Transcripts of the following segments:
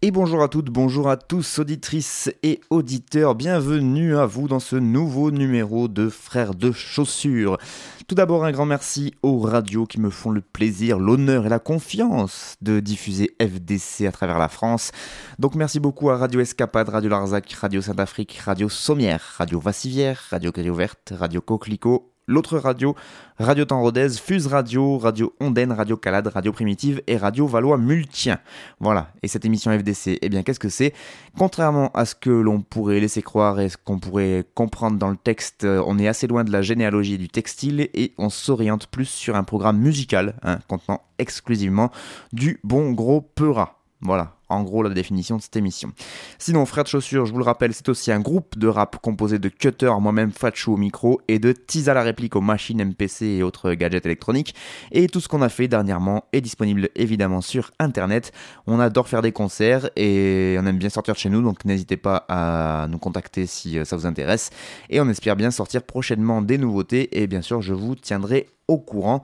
Et bonjour à toutes, bonjour à tous, auditrices et auditeurs, bienvenue à vous dans ce nouveau numéro de Frères de Chaussures. Tout d'abord un grand merci aux radios qui me font le plaisir, l'honneur et la confiance de diffuser FDC à travers la France. Donc merci beaucoup à Radio Escapade, Radio Larzac, Radio Saint-Afrique, Radio Sommière, Radio Vassivière, Radio Caillot Verte, Radio Coquelicot, l'autre radio, Radio Temps Rodez, Fuse Radio, Radio Ondaine, Radio Calade, Radio Primitive et Radio Valois Multien. Voilà, et cette émission FDC, eh bien qu'est-ce que c'est? Contrairement à ce que l'on pourrait laisser croire et ce qu'on pourrait comprendre dans le texte, euh, on est assez loin de la généalogie du textile et on s'oriente plus sur un programme musical hein, contenant exclusivement du bon gros peura. Voilà, en gros la définition de cette émission. Sinon, Frère de Chaussures, je vous le rappelle, c'est aussi un groupe de rap composé de Cutter, moi-même Fatchou au micro, et de Tisa la réplique aux machines MPC et autres gadgets électroniques. Et tout ce qu'on a fait dernièrement est disponible évidemment sur Internet. On adore faire des concerts et on aime bien sortir de chez nous, donc n'hésitez pas à nous contacter si euh, ça vous intéresse. Et on espère bien sortir prochainement des nouveautés, et bien sûr, je vous tiendrai au courant.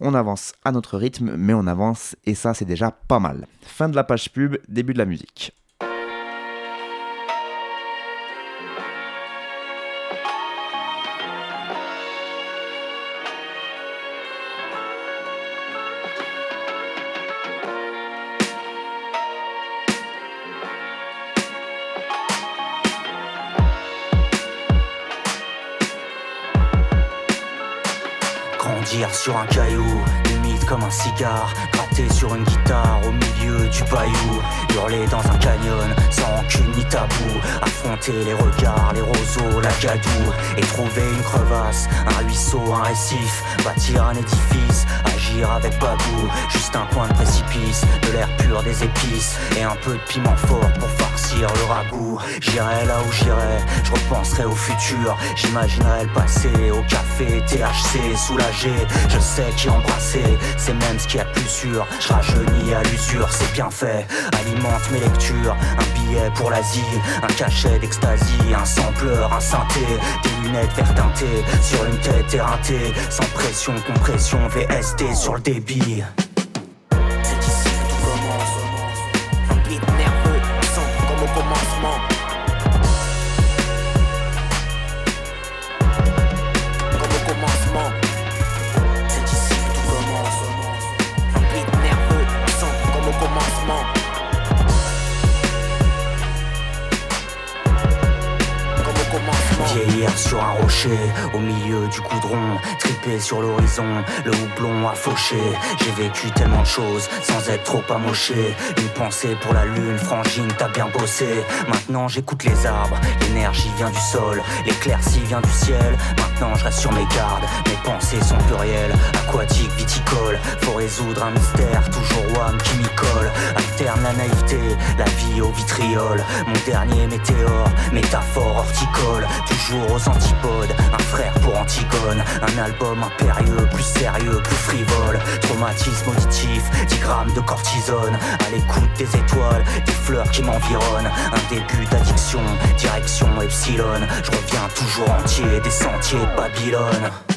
On avance à notre rythme, mais on avance et ça c'est déjà pas mal. Fin de la page pub, début de la musique. Sur un caillou, comme un cigare, gratté sur une guitare. Au milieu du bayou, hurler dans un canyon sans rancune ni tabou, affronter les regards, les roseaux, la gadoue, et trouver une crevasse, un ruisseau, un récif, bâtir un édifice, agir avec babou, juste un coin de précipice, de l'air pur des épices, et un peu de piment fort pour farcir le ragoût. J'irai là où j'irai, je repenserai au futur, j'imaginerai le passé, au café, THC, soulagé, je sais qui embrasser, c'est même ce qu'il y a plus sûr, je rajeunis à l'usure, c'est bien fait, alimente mes lectures, un billet pour l'Asie, un cachet d'extasie, un sampleur, un synthé, des lunettes vert sur une tête éreintée, sans pression, compression, VST sur le débit. C'est ici que tout commence. Un nerveux, simple comme au commencement. Sur un rocher, au milieu du goudron, tripé sur l'horizon, le houblon a fauché. J'ai vécu tellement de choses sans être trop amoché. Une pensée pour la lune, frangine, t'as bien bossé. Maintenant j'écoute les arbres, l'énergie vient du sol, l'éclaircie vient du ciel. Maintenant je reste sur mes gardes, mes pensées sont plurielles, aquatiques, viticoles. Faut résoudre un mystère, toujours one qui m'y colle. Alterne la naïveté, la vie au vitriol. Mon dernier météore, métaphore horticole. Toujours aux antipodes, un frère pour Antigone. Un album impérieux, plus sérieux, plus frivole. Traumatisme auditif, 10 grammes de cortisone. À l'écoute des étoiles, des fleurs qui m'environnent. Un début d'addiction, direction Epsilon. Je reviens toujours entier des sentiers Babylone.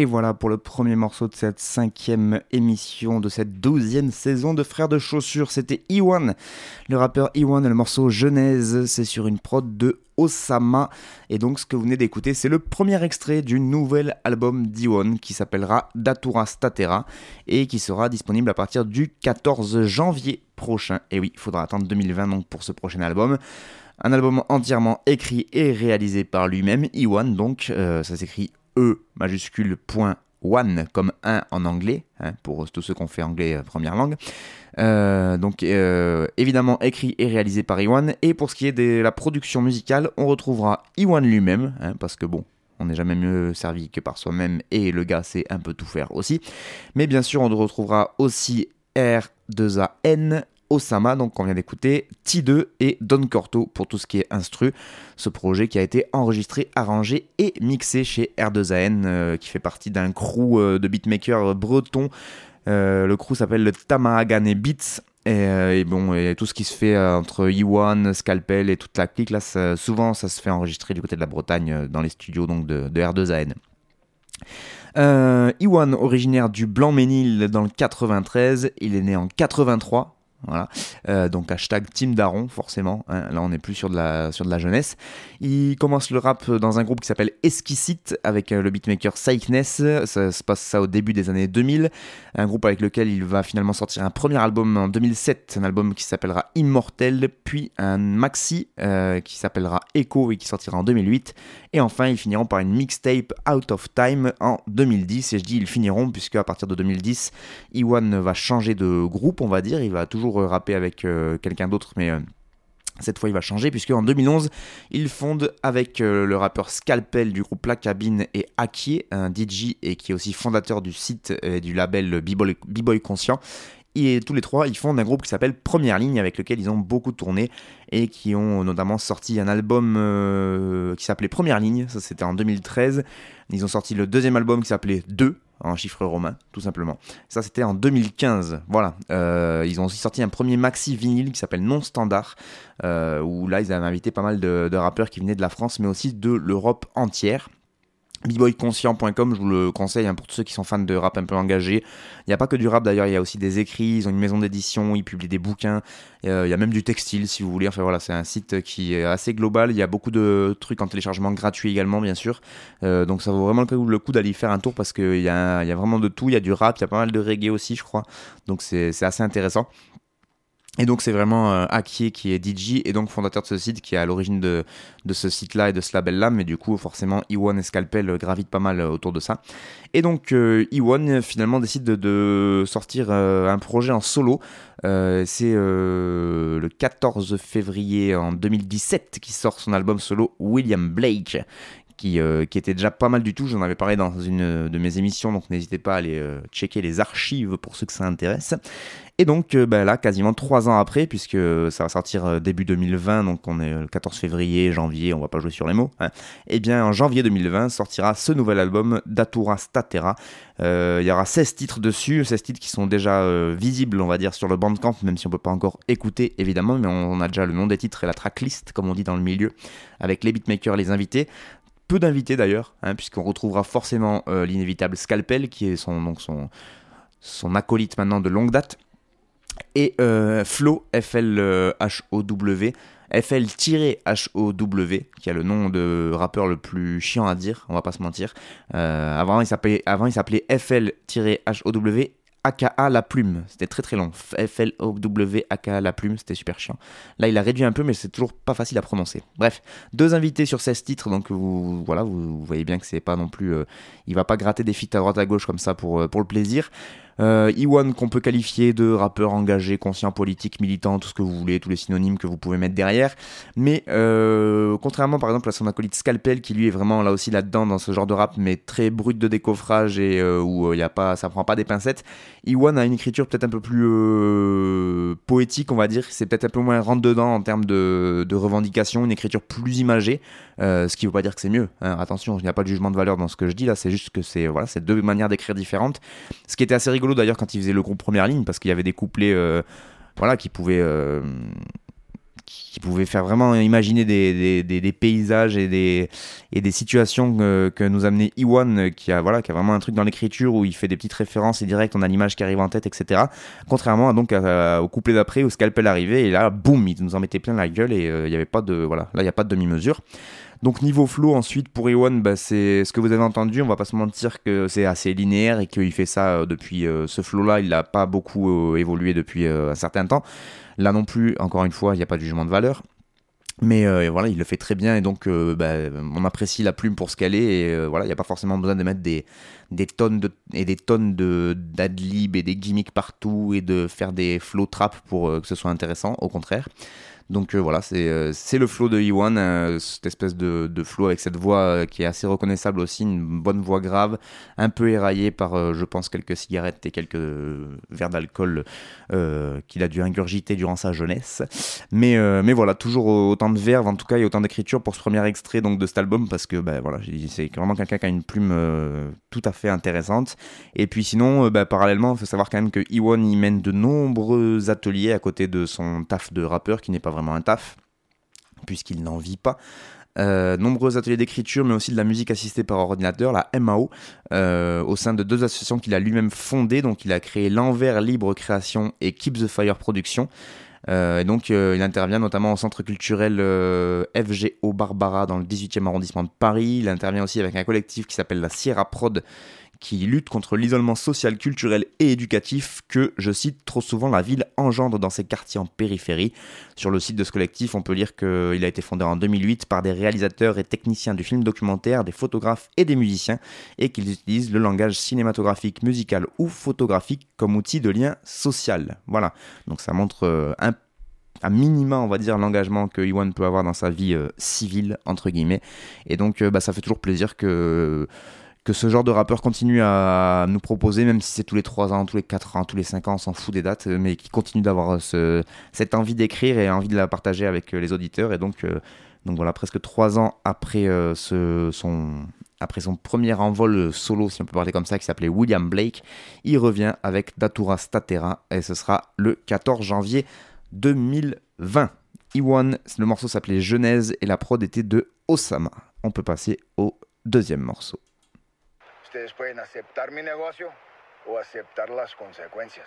Et voilà pour le premier morceau de cette cinquième émission de cette douzième saison de Frères de Chaussures. C'était Iwan, le rappeur Iwan, le morceau Genèse. C'est sur une prod de Osama. Et donc ce que vous venez d'écouter, c'est le premier extrait du nouvel album d'Iwan qui s'appellera Datura Statera et qui sera disponible à partir du 14 janvier prochain. Et oui, il faudra attendre 2020 donc pour ce prochain album. Un album entièrement écrit et réalisé par lui-même, Iwan donc, euh, ça s'écrit E majuscule point one comme un en anglais, hein, pour tous ceux qui fait anglais euh, première langue. Euh, donc euh, évidemment écrit et réalisé par Iwan. Et pour ce qui est de la production musicale, on retrouvera Iwan lui-même, hein, parce que bon, on n'est jamais mieux servi que par soi-même, et le gars sait un peu tout faire aussi. Mais bien sûr, on retrouvera aussi R2AN, Osama, donc on vient d'écouter, T2 et Don Corto pour tout ce qui est instru. Ce projet qui a été enregistré, arrangé et mixé chez R2AN, euh, qui fait partie d'un crew euh, de beatmakers breton. Euh, le crew s'appelle le Tamahagane Beats. Et, bon, et tout ce qui se fait entre Iwan, Scalpel et toute la clique, là, souvent ça se fait enregistrer du côté de la Bretagne dans les studios donc, de, de R2AN. Iwan, originaire du Blanc-Ménil dans le 93, il est né en 83, voilà. Euh, donc hashtag Team Daron, forcément. Hein. Là, on n'est plus sur de, la, sur de la jeunesse. Il commence le rap dans un groupe qui s'appelle Esquisite avec euh, le beatmaker Psychness. Ça se passe ça au début des années 2000. Un groupe avec lequel il va finalement sortir un premier album en 2007, un album qui s'appellera Immortel, puis un maxi euh, qui s'appellera Echo et qui sortira en 2008. Et enfin, ils finiront par une mixtape Out of Time en 2010. Et je dis ils finiront puisque à partir de 2010, Iwan va changer de groupe, on va dire. Il va toujours euh, rapper avec euh, quelqu'un d'autre, mais euh, cette fois, il va changer puisque en 2011, il fonde avec le rappeur Scalpel du groupe La Cabine et Aki, un DJ et qui est aussi fondateur du site et du label B-Boy Conscient. Et tous les trois, ils fondent un groupe qui s'appelle Première Ligne, avec lequel ils ont beaucoup tourné et qui ont notamment sorti un album qui s'appelait Première Ligne, ça c'était en 2013. Ils ont sorti le deuxième album qui s'appelait 2, en chiffre romain, tout simplement. Ça, c'était en 2015. Voilà. Euh, ils ont aussi sorti un premier maxi vinyle qui s'appelle Non Standard, euh, où là, ils avaient invité pas mal de, rappeurs qui venaient de la France, mais aussi de l'Europe entière bboyconscient.com, je vous le conseille hein, pour tous ceux qui sont fans de rap un peu engagé. Il n'y a pas que du rap d'ailleurs, il y a aussi des écrits, ils ont une maison d'édition, ils publient des bouquins, euh, il y a même du textile si vous voulez. Enfin voilà, c'est un site qui est assez global, il y a beaucoup de trucs en téléchargement gratuit également bien sûr. Euh, donc ça vaut vraiment le coup d'aller faire un tour parce qu'il y, y a vraiment de tout, il y a du rap, il y a pas mal de reggae aussi je crois. Donc c'est assez intéressant. Et donc c'est vraiment euh, Akier qui est DJ et donc fondateur de ce site qui est à l'origine de, de, ce site-là et de ce label-là, mais du coup forcément Iwan et Scalpel gravitent pas mal euh, autour de ça. Et donc euh, Iwan finalement décide de, sortir un projet en solo. c'est le 14 février en 2017 qui sort son album solo William Blake, qui, qui, était déjà pas mal du tout. J'en avais parlé dans une de mes émissions, donc n'hésitez pas à aller checker les archives pour ceux que ça intéresse. Et donc euh, bah, là, quasiment trois ans après, puisque ça va sortir euh, début 2020, donc on est le 14 février, janvier, on va pas jouer sur les mots. Hein. Et eh bien en janvier 2020 sortira ce nouvel album Datura Statera. Euh, il y aura 16 titres dessus, 16 titres qui sont déjà visibles, on va dire, sur le Bandcamp, même si on peut pas encore écouter évidemment, mais on, a déjà le nom des titres et la tracklist, comme on dit dans le milieu, avec les beatmakers, les invités peu d'invités d'ailleurs, hein, puisqu'on retrouvera forcément l'inévitable Scalpel, qui est son acolyte maintenant de longue date, et euh, Flo, F-L-H-O-W, F-L-H-O-W, qui a le nom de rappeur le plus chiant à dire, on va pas se mentir. Euh, avant, il s'appelait, avant, il s'appelait F-L-H-O-W AKA la plume. C'était très très long. F-L-O-W AKA la plume, c'était super chiant. Là, il a réduit un peu, mais c'est toujours pas facile à prononcer. Bref, deux invités sur 16 titres, donc vous, voilà, vous, voyez bien que c'est pas non plus. Euh, il va pas gratter des feats à droite à gauche comme ça pour, euh, pour le plaisir. Euh, Iwan qu'on peut qualifier de rappeur engagé, conscient, politique, militant, tout ce que vous voulez, tous les synonymes que vous pouvez mettre derrière. Mais euh, contrairement par exemple à son acolyte Scalpel qui lui est vraiment là aussi là-dedans dans ce genre de rap, mais très brut de décoffrage et euh, où il y a pas, ça prend pas des pincettes. Iwan a une écriture peut-être un peu plus poétique, on va dire. C'est peut-être un peu moins rentre dedans en termes de, de revendication, une écriture plus imagée. ce qui veut pas dire que c'est mieux. Hein. Attention, il n'y a pas de jugement de valeur dans ce que je dis là. C'est juste que c'est voilà, c'est deux manières d'écrire différentes. Ce qui était assez rigolo d'ailleurs quand il faisait le groupe première ligne parce qu'il y avait des couplets euh, voilà, qui pouvaient. Euh, qui pouvait faire vraiment imaginer des, des, paysages et des, et des situations que, nous amenait Iwan, qui a, voilà, qui a vraiment un truc dans l'écriture où il fait des petites références et direct on a l'image qui arrive en tête, etc. Contrairement à, donc au couplet d'après où Scalpel arrivait et là, boum, il nous en mettait plein la gueule et il n'y avait pas de, voilà, là il n'y a pas de demi-mesure. Donc niveau flow ensuite pour Ewan, bah, c'est ce que vous avez entendu, on va pas se mentir que c'est assez linéaire et qu'il fait ça euh, depuis euh, ce flow là, il n'a pas beaucoup euh, évolué depuis un certain temps. Là non plus, encore une fois, il n'y a pas de jugement de valeur. Mais voilà, il le fait très bien et donc bah, on apprécie la plume pour ce qu'elle est et voilà, il n'y a pas forcément besoin de mettre des, tonnes et des tonnes de d'adlib et des gimmicks partout et de faire des flow trap pour que ce soit intéressant, au contraire. Donc euh, voilà, euh, c'est le flow de Iwan, euh, cette espèce de, de flow avec cette voix qui est assez reconnaissable aussi, une bonne voix grave, un peu éraillée par, je pense, quelques cigarettes et quelques verres d'alcool qu'il a dû ingurgiter durant sa jeunesse. Mais, voilà, toujours autant de verve en tout cas et autant d'écriture pour ce premier extrait donc, de cet album parce que ben, voilà, c'est vraiment quelqu'un qui a une plume tout à fait intéressante. Et puis sinon, ben, parallèlement, il faut savoir quand même que Iwan y mène de nombreux ateliers à côté de son taf de rappeur qui n'est pas vraiment un taf, puisqu'il n'en vit pas. Euh, nombreux ateliers d'écriture, mais aussi de la musique assistée par ordinateur, la MAO, euh, au sein de deux associations qu'il a lui-même fondées. Donc, il a créé l'Envers Libre Création et Keep the Fire Production. Euh, et donc, il intervient notamment au centre culturel FGO Barbara dans le 18e arrondissement de Paris. Il intervient aussi avec un collectif qui s'appelle la Sierra Prod, qui lutte contre l'isolement social, culturel et éducatif que, je cite, trop souvent la ville engendre dans ses quartiers en périphérie. Sur le site de ce collectif, on peut lire qu'il a été fondé en 2008 par des réalisateurs et techniciens du film documentaire, des photographes et des musiciens, et qu'ils utilisent le langage cinématographique, musical ou photographique comme outil de lien social. Voilà, donc ça montre euh, un minima, on va dire, l'engagement que Iwan peut avoir dans sa vie euh, civile, entre guillemets. Et donc, euh, bah, ça fait toujours plaisir que que ce genre de rappeur continue à nous proposer, même si c'est tous les 3 ans, tous les 4 ans, tous les 5 ans, on s'en fout des dates, mais qui continue d'avoir ce, cette envie d'écrire et envie de la partager avec euh, les auditeurs. Et donc, euh, donc voilà, presque 3 ans après, euh, son, après son premier envol solo, si on peut parler comme ça, qui s'appelait William Blake, il revient avec Datura Statera et ce sera le 14 janvier 2020. Iwan, le morceau s'appelait Genèse et la prod était de Osama. On peut passer au deuxième morceau. Ustedes pueden aceptar mi negocio o aceptar las consecuencias.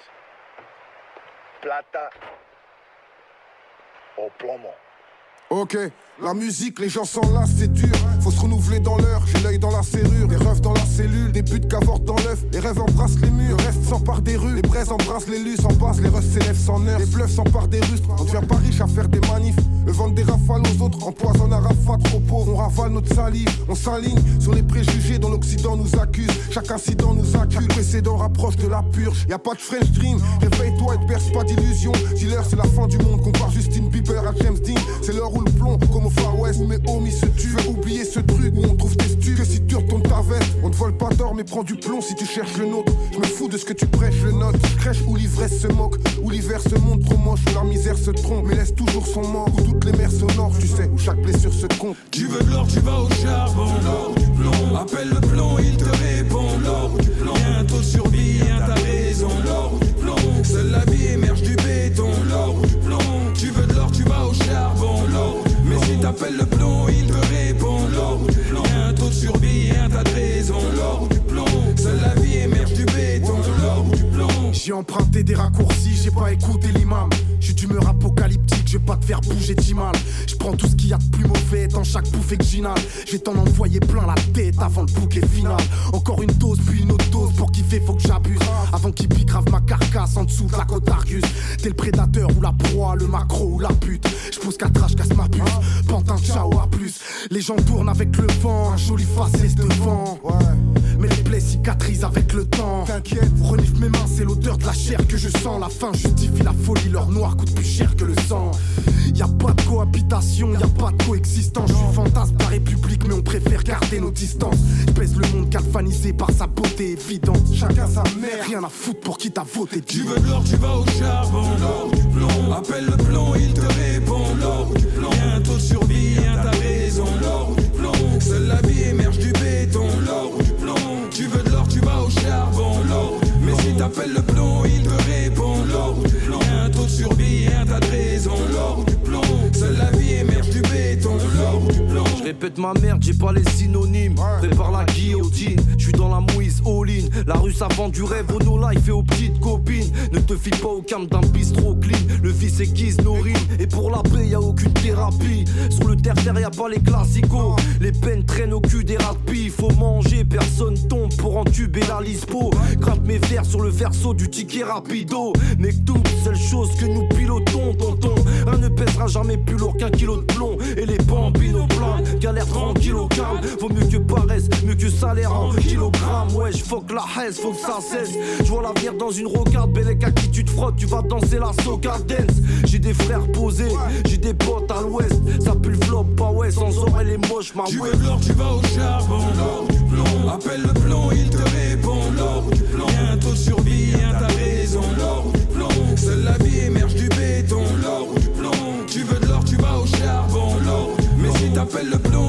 Plata o plomo. Ok, la musique, les gens sont là, c'est dur. Faut se renouveler dans l'heure, j'ai l'œil dans la serrure. Des rêves dans la cellule, des buts qu'avortent dans l'œuf. Les rêves embrassent les murs, le reste s'empare des rues. Les braises embrassent les lus, en passe, les refs s'élèvent sans nerfs. Les bluffs s'emparent des rustres. On devient pas riche à faire des manifs. Le vendre des rafales aux autres, empoisonne à rafale trop pauvre. On ravale notre salive, on s'aligne sur les préjugés dont l'Occident nous accuse. Chaque incident nous accuse, précédent rapproche de la purge. Y a pas de French dream, réveille-toi et te perce pas d'illusions. Si l'heure c'est la fin du monde, compare Justine Bieber à James Dean. C'est l'heure où plomb, comme au Far West, mais homie se tue. oublier ce truc où on trouve tes studs. Que si tu retournes ta veste, on te vole pas d'or, mais prends du plomb si tu cherches le nôtre. Je me fous de ce que tu prêches, le note. Crèche où l'ivresse se moque, où l'hiver se montre trop moche, où la misère se trompe, mais laisse toujours son mort, où toutes les mers sonores, tu sais, où chaque blessure se compte. Tu veux de l'or, tu vas au charbon. L'or du plomb. Appelle le plomb, il te répond. L'or du plomb. Bientôt de survie, t'as raison. L'or du plomb. Seule la vie émerge mais si t'appelles J'ai emprunté des raccourcis, j'ai pas écouté l'imam. J'suis d'humeur apocalyptique, je vais pas te faire bouger mal. Je prends tout ce qu'il y a de plus mauvais dans chaque bouffée que j'inhale. Je vais t'en envoyer plein la tête avant le bouquet final. Encore une dose, puis une autre dose. Pour kiffer, faut que j'abuse. Avant qu'il pique grave ma carcasse en dessous de la côte Argus. T'es le prédateur ou la proie, le macro ou la pute. Je pousse qu'à trash, casse ma puce. Pantin, ciao, à plus. Les gens tournent avec le vent, un joli faciès devant. Plaies cicatrisent avec le temps. T'inquiète, renifle mes mains, c'est l'odeur de la chair que je sens. La faim justifie la folie, leur noir coûte plus cher que le sang. Y a pas de cohabitation, y a pas de coexistence. Je suis fantasme de la République, mais on préfère garder nos distances. Pèse le monde galvanisé par sa beauté évidente. Chacun sa mère, rien à foutre pour qui t'a voté. Tu veux de l'or, tu vas au charbon. L'or du plomb. Appelle le plomb, il te T'appelles le plomb, il te répond. L'or du plomb. Un taux de survie, un tas de raisons. L'or du Répète ma merde, j'ai pas les synonymes. Prépare la guillotine, je suis dans la mouise all-in. La rue ça vend du rêve au no life et aux petites copines. Ne te fie pas au calme d'un bistrot clean. Le fils aiguise nos rimes. Et pour la paix, y a aucune thérapie. Sur le terre-terre, y a pas les classicos. Les peines traînent au cul des rapis. Faut manger, personne tombe pour entuber la lispo. Grimpe mes fers sur le verso du ticket rapido. Mec, tout, seule chose que nous pilotons, tonton. Un ne pèsera jamais plus lourd qu'un kilo de plomb. Et les bambines au plan, galère tranquille au calme. Vaut mieux que paresse, mieux que salaire en kilogrammes. Wesh, faut que la haisse, faut que ça cesse. Je vois l'avenir dans une rocarde, Bellec à qui tu te frottes, tu vas danser la soca dance. J'ai des frères posés, j'ai des potes à l'ouest. Ça pue le flop, pas ouais, sans or elle est moche, ma Tu ouais. veux de l'or, tu vas au charbon. L'or du plomb. Appelle le plomb, il te répond. L'or du plomb. Un de survie, t'as couper le bleu.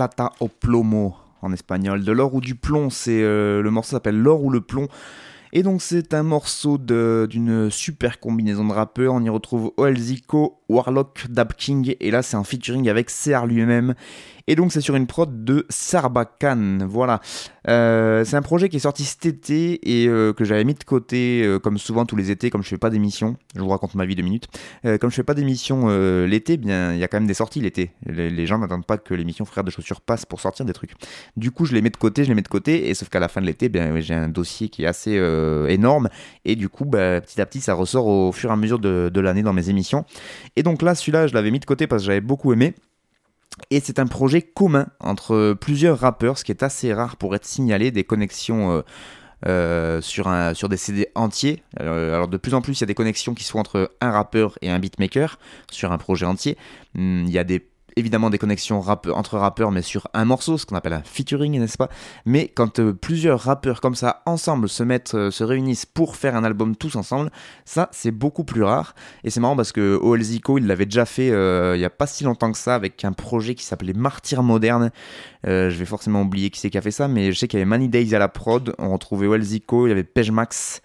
Plata o plomo en espagnol. De l'or ou du plomb, c'est euh, le morceau s'appelle L'or ou le plomb. Et donc c'est un morceau d'une super combinaison de rappeurs. On y retrouve Oelzico, Warlock, Dab King. Et là c'est un featuring avec CR lui-même. Et donc c'est sur une prod de Sarbacane. Voilà. Euh, c'est un projet qui est sorti cet été et euh, que j'avais mis de côté euh, comme souvent tous les étés, comme je fais pas d'émission. Je vous raconte ma vie de minutes. Comme je fais pas d'émission l'été, bien il y a quand même des sorties l'été. Les, gens n'attendent pas que l'émission Frères de chaussures passe pour sortir des trucs. Du coup, je les mets de côté, je les mets de côté, et sauf qu'à la fin de l'été, bien j'ai un dossier qui est assez énorme, et du coup, bah, petit à petit, ça ressort au fur et à mesure de, de l'année dans mes émissions. Et donc là, celui-là, je l'avais mis de côté parce que j'avais beaucoup aimé. Et c'est un projet commun entre plusieurs rappeurs, ce qui est assez rare pour être signalé, des connexions euh, euh, sur, des CD entiers. Euh, alors de plus en plus, il y a des connexions qui sont entre un rappeur et un beatmaker sur un projet entier. Hum, Il y a des évidemment des connexions rappe- entre rappeurs, mais sur un morceau, ce qu'on appelle un featuring, n'est-ce pas? Mais quand euh, plusieurs rappeurs comme ça ensemble se mettent, euh, se réunissent pour faire un album tous ensemble, ça c'est beaucoup plus rare. Et c'est marrant parce que OLZico, il l'avait déjà fait euh, il y a pas si longtemps que ça avec un projet qui s'appelait Martyr Moderne. Je vais forcément oublier qui c'est qui a fait ça, mais je sais qu'il y avait Money Days à la prod, on retrouvait OLZico, il y avait Page Max.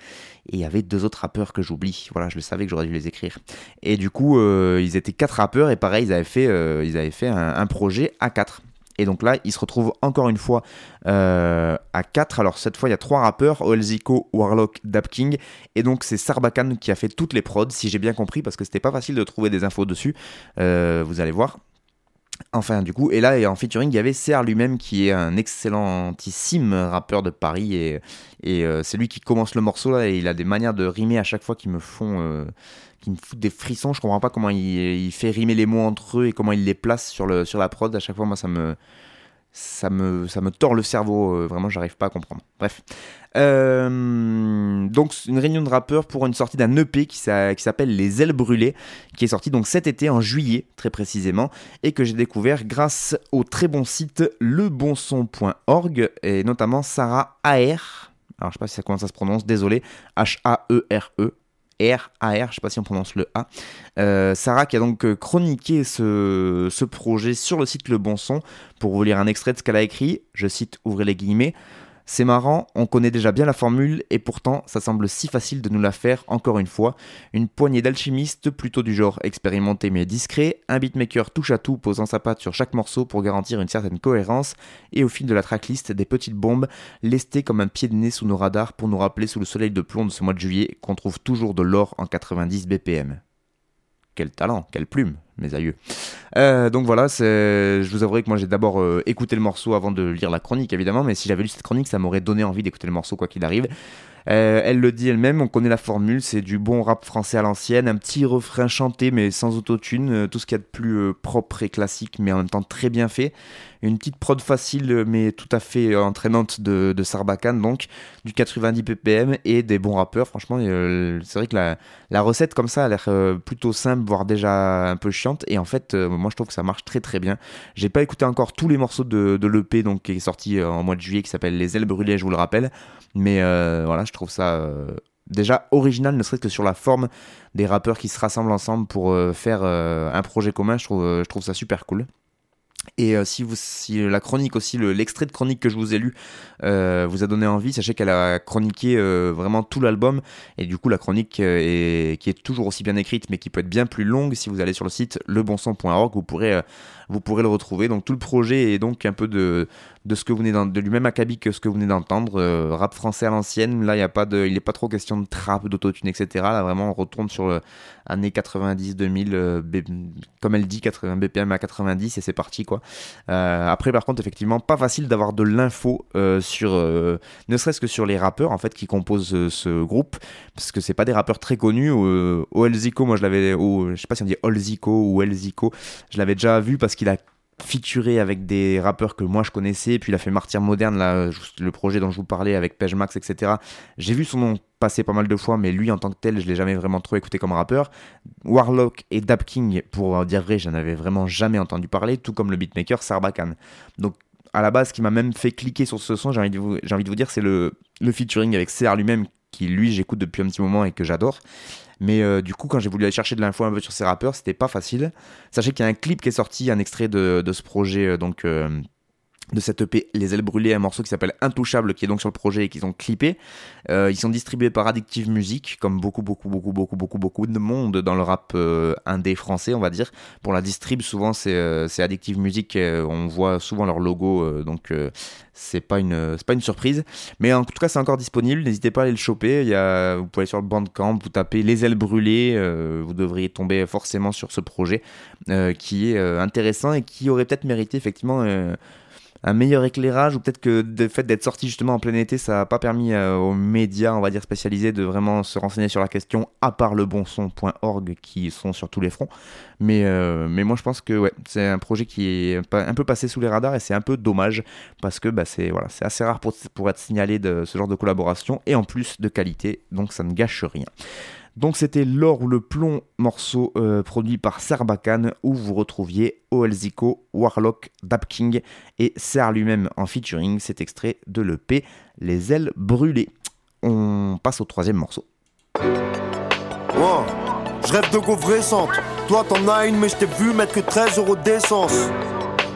Et il y avait deux autres rappeurs que j'oublie. Voilà, je le savais que j'aurais dû les écrire. Et du coup, euh, ils étaient quatre rappeurs et pareil, ils avaient fait, euh, ils avaient fait un, projet à quatre. Et donc là, ils se retrouvent encore une fois euh, à 4. Alors cette fois, il y a trois rappeurs, Olzico, Warlock, Dap King. Et donc c'est Sarbacane qui a fait toutes les prods, si j'ai bien compris, parce que c'était pas facile de trouver des infos dessus. Vous allez voir. Enfin, du coup, et là, en featuring, il y avait CR lui-même qui est un excellentissime rappeur de Paris et, et euh, c'est lui qui commence le morceau là et il a des manières de rimer à chaque fois qui me font, euh, qui me foutent des frissons. Je comprends pas comment il, il fait rimer les mots entre eux et comment il les place sur, le, sur la prod. À chaque fois, moi, ça me, ça me, ça me tord le cerveau. euh, vraiment, j'arrive pas à comprendre. Bref. Euh, donc, une réunion de rappeurs pour une sortie d'un EP qui, s'a- qui s'appelle Les Ailes Brûlées, qui est sorti donc cet été, en juillet, très précisément, et que j'ai découvert grâce au très bon site lebonson.org, et notamment Sarah AR. Alors, je sais pas si ça comment ça se prononce, désolé. H-A-E-R-E. R-A-R, je sais pas si on prononce le A. Euh, Sarah qui a donc euh, chroniqué ce, ce projet sur le site Le Bon Son pour vous lire un extrait de ce qu'elle a écrit. Je cite, ouvrez les guillemets. C'est marrant, on connaît déjà bien la formule et pourtant ça semble si facile de nous la faire encore une fois. Une poignée d'alchimistes plutôt du genre expérimenté mais discret, un beatmaker touche à tout posant sa patte sur chaque morceau pour garantir une certaine cohérence et au fil de la tracklist des petites bombes lestées comme un pied de nez sous nos radars pour nous rappeler sous le soleil de plomb de ce mois de juillet qu'on trouve toujours de l'or en 90 BPM. Quel talent, quelle plume, mes aïeux. Euh, donc voilà, je vous avouerai que moi j'ai d'abord euh, écouté le morceau avant de lire la chronique évidemment, mais si j'avais lu cette chronique, ça m'aurait donné envie d'écouter le morceau quoi qu'il arrive. Euh, elle le dit elle-même, on connaît la formule, c'est du bon rap français à l'ancienne, un petit refrain chanté mais sans autotune, tout ce qu'il y a de plus propre et classique mais en même temps très bien fait. Une petite prod facile mais tout à fait entraînante de, de Sarbacane donc, du 90 ppm et des bons rappeurs. Franchement, c'est vrai que la, la recette comme ça a l'air plutôt simple, voire déjà un peu et en fait, euh, moi je trouve que ça marche très très bien. J'ai pas écouté encore tous les morceaux de, l'EP donc qui est sorti euh, en mois de juillet qui s'appelle Les ailes brûlées, je vous le rappelle. Mais euh, voilà, je trouve ça déjà original, ne serait-ce que sur la forme des rappeurs qui se rassemblent ensemble pour faire un projet commun. Je trouve, je trouve ça super cool. Et euh, si, vous, si la chronique aussi, le- l'extrait de chronique que je vous ai lu euh, vous a donné envie, sachez qu'elle a chroniqué euh, vraiment tout l'album. Et du coup, la chronique est, qui est toujours aussi bien écrite, mais qui peut être bien plus longue, si vous allez sur le site lebonson.org, vous pourrez, vous pourrez le retrouver. Donc tout le projet est donc un peu de, de ce que vous venez de lui même acabit que ce que vous venez d'entendre. Euh, rap français à l'ancienne, là, il y a pas de, il n'est pas trop question de trap, d'autotune, etc. Là, vraiment, on retourne sur le années 90-2000, euh, comme elle dit, 80 BPM à 90, et c'est parti, quoi. Euh, après, par contre, effectivement, pas facile d'avoir de l'info sur, ne serait-ce que sur les rappeurs, en fait, qui composent ce groupe, parce que c'est pas des rappeurs très connus. Olzico, moi, je l'avais, je sais pas si on dit Olzico ou Elzico, je l'avais déjà vu parce qu'il a featuré avec des rappeurs que moi je connaissais, puis il a fait Martyr Moderne, le projet dont je vous parlais avec Page Max, etc. J'ai vu son nom passer pas mal de fois, mais lui en tant que tel, je l'ai jamais vraiment trop écouté comme rappeur. Warlock et Dap King, pour dire vrai, j'en avais vraiment jamais entendu parler, tout comme le beatmaker Sarbacane. Donc à la base, ce qui m'a même fait cliquer sur ce son, j'ai envie de vous, j'ai envie de vous dire, c'est le, le featuring avec CR lui-même, qui lui j'écoute depuis un petit moment et que j'adore. Mais euh, du coup, quand j'ai voulu aller chercher de l'info un peu sur ces rappeurs, c'était pas facile. Sachez qu'il y a un clip qui est sorti, un extrait de, ce projet, euh, donc euh, de cette EP Les ailes brûlées, un morceau qui s'appelle Intouchable, qui est donc sur le projet et qu'ils ont clippé. Euh, ils sont distribués par Addictive Music, comme beaucoup, beaucoup, beaucoup, beaucoup, beaucoup, beaucoup de monde dans le rap euh, indé français, on va dire. Pour la distrib, souvent c'est euh, Addictive Music, euh, on voit souvent leur logo, donc c'est pas une pas une surprise. Mais en tout cas, c'est encore disponible. N'hésitez pas à aller le choper. Il y a, vous pouvez aller sur le Bandcamp, vous tapez Les ailes brûlées, vous devriez tomber forcément sur ce projet qui est intéressant et qui aurait peut-être mérité effectivement. Un meilleur éclairage ou peut-être que le fait d'être sorti justement en plein été ça n'a pas permis euh, aux médias on va dire spécialisés de vraiment se renseigner sur la question à part le bon son.org qui sont sur tous les fronts. Mais, euh, mais moi je pense que ouais, c'est un projet qui est un peu passé sous les radars et c'est un peu dommage parce que bah, c'est assez rare pour être signalé de ce genre de collaboration et en plus de qualité donc ça ne gâche rien donc c'était l'or ou le plomb morceau euh, produit par Sarbacane où vous retrouviez Oelzico, Warlock, Dap King et Serre lui-même en featuring. Cet extrait de l'EP Les ailes brûlées. On passe au troisième morceau. Oh, je rêve de gaufres récentes. Toi t'en as une, mais je t'ai vu mettre que 13 euros d'essence.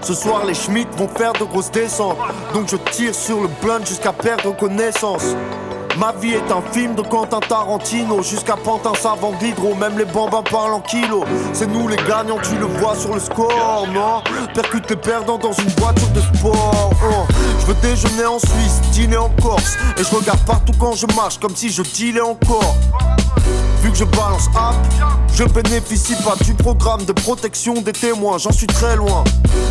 Ce soir, les Schmitt vont faire de grosses descentes. Donc je tire sur le blunt jusqu'à perdre connaissance. Ma vie est un film de Quentin Tarantino Jusqu'à Pantin savant d'hydro Même les bambins parlent en kilos C'est nous les gagnants, tu le vois sur le score, non? Percute les perdants dans une voiture de sport oh. Je veux déjeuner en Suisse, dîner en Corse Et je regarde partout quand je marche Comme si je dealais encore Vu que je balance app, je bénéficie pas du programme de protection des témoins, j'en suis très loin.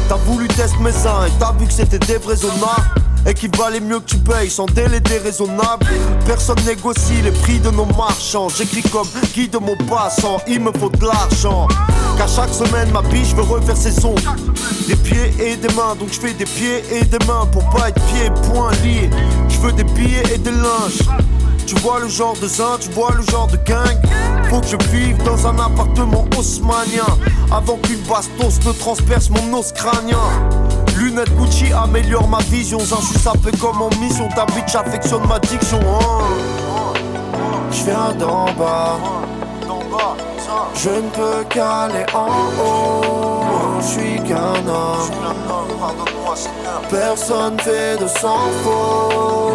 T'as voulu tester mes seins et t'as vu que c'était déraisonnable. Et qu'il valait mieux que tu payes sans délai déraisonnable. Personne négocie les prix de nos marchands. J'écris comme guide de mon passant, il me faut de l'argent. Car chaque semaine, ma biche veut refaire ses sons. Des pieds et des mains, donc je fais des pieds et des mains pour pas être pieds et poings liés. Je veux des billets et des linges. Tu vois le genre de zin, tu vois le genre de gang. Faut que je vive dans un appartement haussmanien. Avant qu'une bastos ne transperce mon os crânien. Lunettes Gucci améliore ma vision. Je suis sapé comme en mission. Ta bitch affectionne ma diction. hein. Je viens d'en bas. Je ne peux qu'aller en haut. Je suis qu'un homme. Personne fait de sang faux.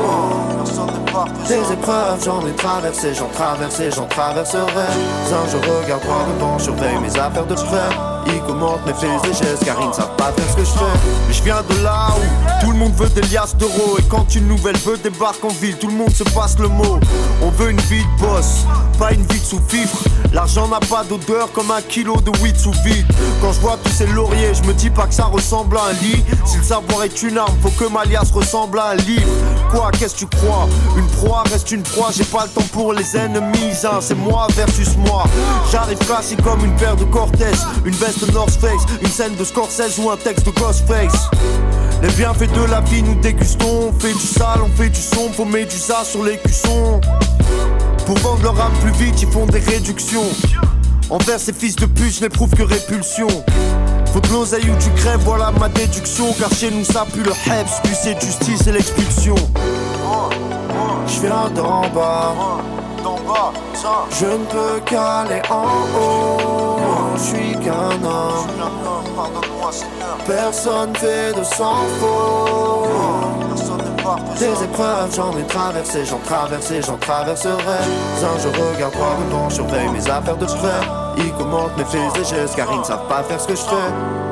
Des épreuves, j'en ai traversé, j'en traversé, j'en traverserai. Zin, je regarde droit devant, surveille mes affaires de près. Ils commentent mes faits et gestes car ils ne savent pas faire ce que je fais. Mais je viens de là où tout le monde veut des liasses d'euros. Et quand une nouvelle veut débarque en ville, tout le monde se passe le mot. On veut une vie de boss, pas une vie de sous-fifre. L'argent n'a pas d'odeur comme un kilo de weed sous vide. Quand je vois tous ces lauriers, je me dis pas que ça ressemble à un lit. Si le savoir est une arme, faut que ma liasse ressemble à un livre. Quoi, qu'est-ce que tu crois? Une proie reste une proie, j'ai pas le temps pour les ennemis. Hein, c'est moi versus moi. J'arrive classique comme une paire de Cortez, une veste North Face, une scène de Scorsese ou un texte de Ghostface. Les bienfaits de la vie nous dégustons, on fait du sale, on fait du son, faut mettre du ça sur les cuissons. Pour vendre leur âme plus vite, ils font des réductions. Envers ces fils de pute, je n'éprouve que répulsion. Faut de l'oseille ou tu crèves, voilà ma déduction. Car chez nous ça pue le heps, puis c'est justice et l'expulsion. Je viens d'en bas. Je ne peux qu'aller en haut. Je suis qu'un homme. Personne fait de sang faux. Des épreuves, j'en ai traversé, j'en traversé, j'en traverserai. Un, je regarde droit devant, surveille mes affaires de près. Ils commentent mes faits et gestes car ils ne savent pas faire ce que je fais.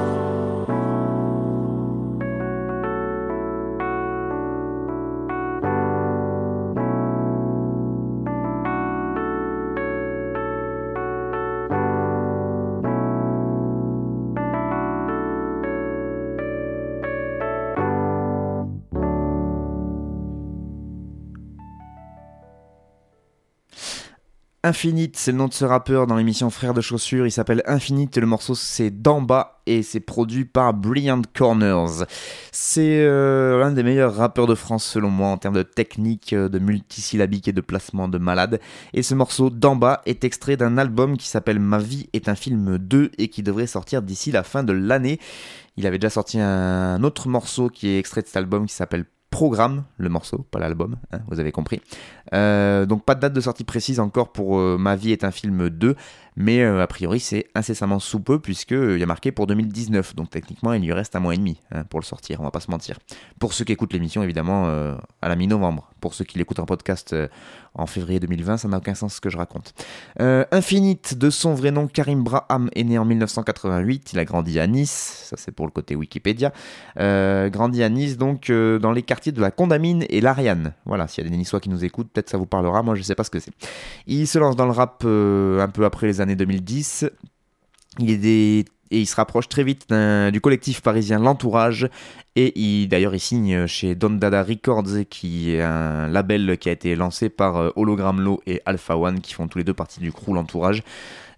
Infinite, c'est le nom de ce rappeur dans l'émission Frères de Chaussures. Il s'appelle Infinite et le morceau c'est D'en bas et c'est produit par Brilliant Corners. C'est euh, l'un des meilleurs rappeurs de France selon moi en termes de technique, euh, de multisyllabique et de placement de malade. Et ce morceau D'en bas est extrait d'un album qui s'appelle Ma vie est un film 2 et qui devrait sortir d'ici la fin de l'année. Il avait déjà sorti un autre morceau qui est extrait de cet album qui s'appelle Programme, le morceau, pas l'album, hein, vous avez compris. Euh, donc pas de date de sortie précise encore pour euh, Ma vie est un film 2, mais euh, a priori c'est incessamment sous peu puisqu'il y a marqué pour 2019, donc techniquement il lui reste un mois et demi hein, pour le sortir, on va pas se mentir. Pour ceux qui écoutent l'émission évidemment à la mi-novembre, pour ceux qui l'écoutent en podcast en février 2020, ça n'a aucun sens ce que je raconte. Infinite, de son vrai nom, Karim Braham est né en 1988, il a grandi à Nice, ça c'est pour le côté Wikipédia, grandi à Nice donc dans les quartiers de la Condamine et l'Ariane, voilà, s'il y a des Niçois qui nous écoutent, peut-être ça vous parlera, moi je sais pas ce que c'est. Il se lance dans le rap un peu après les années 2010. Il se rapproche très vite du collectif parisien L'Entourage. Et il, d'ailleurs, il signe chez Don Dada Records, qui est un label qui a été lancé par Hologram Low et Alpha One, qui font tous les deux partie du crew L'Entourage.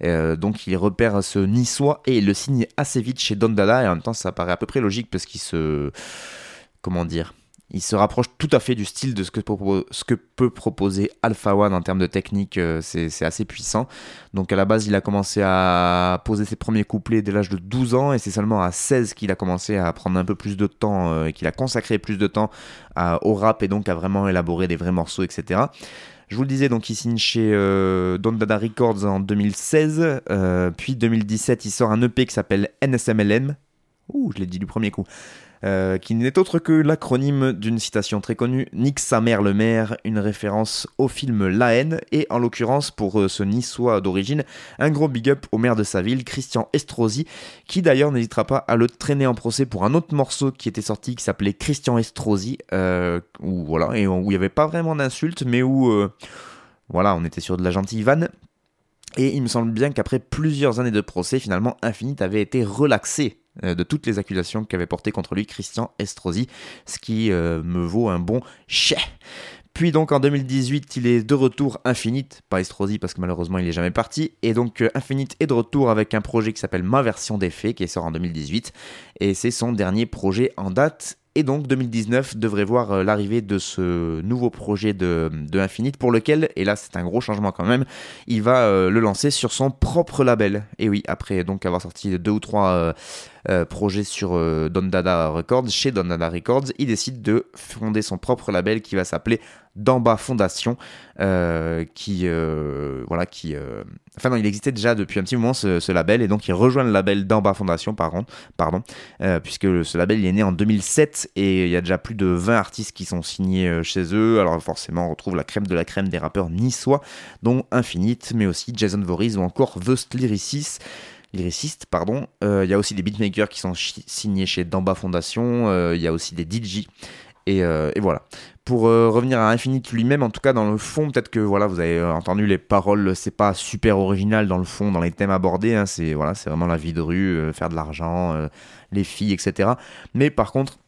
donc il repère ce niçois et il le signe assez vite chez Don Dada. Et en même temps, ça paraît à peu près logique parce qu'il se. Comment dire il se rapproche tout à fait du style de ce que, peut proposer Alpha One en termes de technique, euh, c'est assez puissant. Donc à la base, il a commencé à poser ses premiers couplets dès l'âge de 12 ans, et c'est seulement à 16 qu'il a commencé à prendre un peu plus de temps, euh, et qu'il a consacré plus de temps au rap, et donc à vraiment élaborer des vrais morceaux, etc. Je vous le disais, donc il signe chez euh, Don Dada Records en 2016, puis 2017, il sort un EP qui s'appelle NSMLM. Ouh, je l'ai dit du premier coup. Euh, qui n'est autre que l'acronyme d'une citation très connue, Nique sa mère le maire, une référence au film La haine, et en l'occurrence pour euh, ce niçois d'origine, un gros big up au maire de sa ville, Christian Estrosi, qui d'ailleurs n'hésitera pas à le traîner en procès pour un autre morceau qui était sorti qui s'appelait Christian Estrosi, euh, où, voilà, et il n'y avait pas vraiment d'insultes, mais où voilà, on était sur de la gentille vanne. Et il me semble bien qu'après plusieurs années de procès, finalement, Infinite avait été relaxé euh, de toutes les accusations qu'avait portées contre lui Christian Estrosi, ce qui euh, me vaut un bon chais. Puis donc en 2018, il est de retour Infinite, pas Estrosi parce que malheureusement il est jamais parti, et donc euh, Infinite est de retour avec un projet qui s'appelle Ma version des faits, qui sort en 2018, et c'est son dernier projet en date, et donc 2019 devrait voir euh, l'arrivée de ce nouveau projet de, Infinite pour lequel, et là c'est un gros changement quand même, il va euh, le lancer sur son propre label. Et oui, après donc avoir sorti deux ou trois euh, projets sur Don Dada Records, chez Don Dada Records, il décide de fonder son propre label qui va s'appeler D'en Fondation, qui voilà qui enfin non il existait déjà depuis un petit moment ce, label et donc il rejoint le label D'en Fondation pardon pardon puisque ce label il est né en 2007 et il y a déjà plus de 20 artistes qui sont signés euh, chez eux. Alors forcément, on retrouve la crème de la crème des rappeurs niçois, dont Infinite, mais aussi Jason Voorhees ou encore The Lyricis. lyriciste, pardon. Euh, Il y a aussi des beatmakers qui sont signés chez Damba Fondation. Euh, Il y a aussi des DJ. Euh, et voilà. Pour euh, revenir à Infinite lui-même, en tout cas dans le fond, peut-être que voilà, vous avez euh, entendu les paroles, c'est pas super original dans le fond, dans les thèmes abordés. hein, c'est voilà, c'est vraiment la vie de rue, euh, faire de l'argent, les filles, etc. Mais par contre,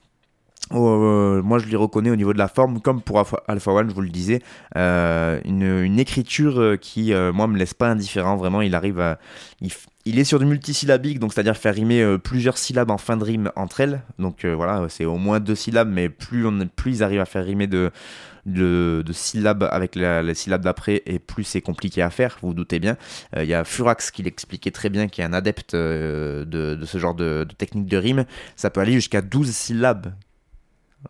euh, moi je lui reconnais au niveau de la forme, comme pour Alpha One, je vous le disais, une, écriture qui, moi, me laisse pas indifférent. Vraiment, il arrive à. Il est sur du multisyllabique, donc c'est-à-dire faire rimer euh, plusieurs syllabes en fin de rime entre elles. Donc euh, voilà, c'est au moins deux syllabes, mais plus, ils arrivent à faire rimer de, syllabes avec la, la syllabe d'après, et plus c'est compliqué à faire, vous vous doutez bien. Euh, Il y a Furax qui l'expliquait très bien, qui est un adepte euh, de, ce genre de, de technique de rime. Ça peut aller jusqu'à 12 syllabes.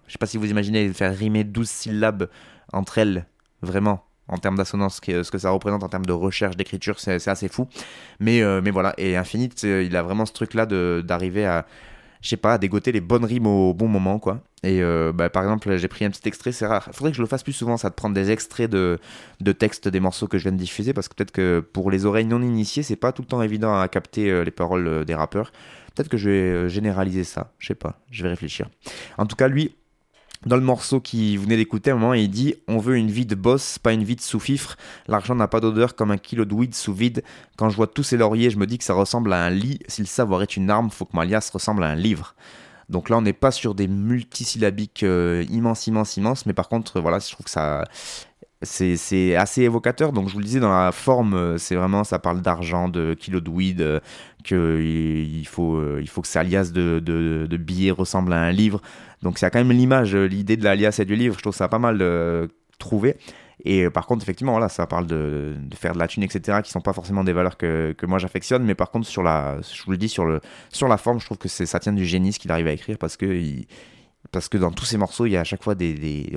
Je sais pas si vous imaginez faire rimer 12 syllabes entre elles, vraiment, en termes d'assonance, ce que ça représente en termes de recherche, d'écriture, c'est assez fou. Mais, euh, mais voilà, et Infinite, euh, il a vraiment ce truc-là d'arriver à, je sais pas, à dégoter les bonnes rimes au bon moment, quoi. Et euh, bah, par exemple, j'ai pris un petit extrait, c'est rare. Faudrait que je le fasse plus souvent, ça, de prendre des extraits de, de textes des morceaux que je viens de diffuser, parce que peut-être que pour les oreilles non initiées, c'est pas tout le temps évident à capter les paroles des rappeurs. Peut-être que je vais généraliser ça, je sais pas, je vais réfléchir. En tout cas, lui, dans le morceau qui venait d'écouter, un moment, il dit On veut une vie de boss, pas une vie de sous-fifre. L'argent n'a pas d'odeur comme un kilo de weed sous vide. Quand je vois tous ces lauriers, je me dis que ça ressemble à un lit. Si le savoir est une arme, faut que ma liasse ressemble à un livre. Donc là, on n'est pas sur des multisyllabiques euh, immenses, immenses, immenses. Mais par contre, voilà, je trouve que ça. C'est assez évocateur. Donc je vous le disais, dans la forme, euh, c'est vraiment, ça parle d'argent, de kilo de weed, euh, que il il faut, euh, il faut que sa liasse de, de, de billets ressemble à un livre. Donc c'est quand même l'image, euh, l'idée de l'alias et du livre, je trouve ça pas mal trouvé. Et euh, par contre, effectivement, voilà, ça parle de, faire de la thune, etc., qui sont pas forcément des valeurs que, que moi j'affectionne, mais par contre, sur la, je vous le dis, sur, le, sur la forme, je trouve que ça tient du génie ce qu'il arrive à écrire, parce que, parce que dans tous ces morceaux, il y a à chaque fois des, des,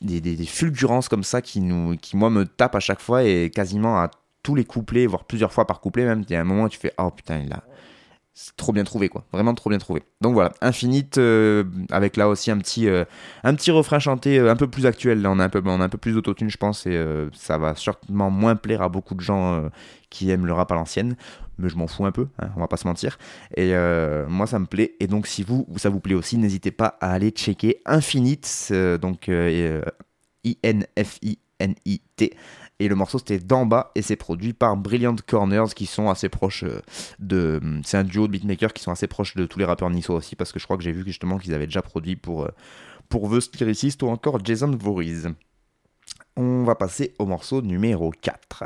des- des fulgurances comme ça qui, nous, qui, moi, me tapent à chaque fois, et quasiment à tous les couplets, voire plusieurs fois par couplet même, il y a un moment où tu fais, oh putain, il a... C'est trop bien trouvé, quoi. Vraiment trop bien trouvé. Donc voilà, Infinite, euh, avec là aussi un petit, euh, un petit refrain chanté euh, un peu plus actuel. Là, on a un peu, on a un peu plus d'autotune, je pense, et ça va sûrement moins plaire à beaucoup de gens qui aiment le rap à l'ancienne. Mais je m'en fous un peu, hein, on va pas se mentir. Et moi, ça me plaît. Et donc, si vous, ça vous plaît aussi, n'hésitez pas à aller checker Infinite, donc euh, I-N-F-I-N-I-T. Et le morceau c'était d'en bas et c'est produit par Brilliant Corners qui sont assez proches euh, de. C'est un duo de beatmakers qui sont assez proches de tous les rappeurs niçois aussi parce que je crois que j'ai vu justement qu'ils avaient déjà produit pour, euh, pour The Lyricist ou encore Jason Voorhees. On va passer au morceau numéro 4.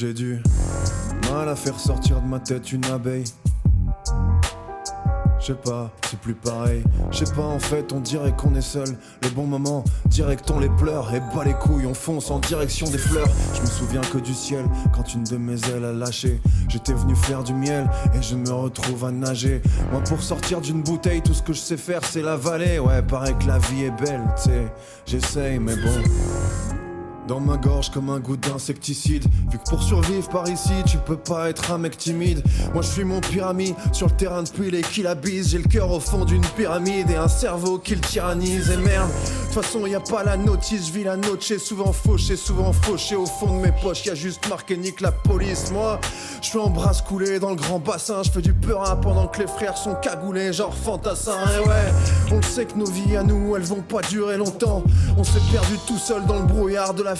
J'ai du mal à faire sortir de ma tête une abeille. Je sais pas, c'est plus pareil. Je sais pas, en fait, on dirait qu'on est seul. Le bon moment, direct on les pleure. Et bas les couilles, on fonce en direction des fleurs. Je me souviens que du ciel, quand une de mes ailes a lâché. J'étais venu faire du miel et je me retrouve à nager. Moi, pour sortir d'une bouteille, tout ce que je sais faire, c'est la vallée. Ouais, paraît que la vie est belle, tu sais. J'essaye, mais bon. Dans ma gorge comme un goût d'insecticide. Vu que pour survivre par ici tu peux pas être un mec timide. Moi je suis mon pyramide. Sur le terrain depuis les qui J'ai le cœur au fond d'une pyramide et un cerveau qui le tyrannise. Et merde, de toute façon y a pas la notice, je vis la noche souvent fauché, souvent fauché. Au fond de mes poches y a juste marqué nique la police. Moi je suis en brasse coulé dans le grand bassin. Je fais du peurin pendant que les frères sont cagoulés genre fantassins Et ouais, on sait que nos vies à nous elles vont pas durer longtemps. On s'est perdu tout seul dans le brouillard de la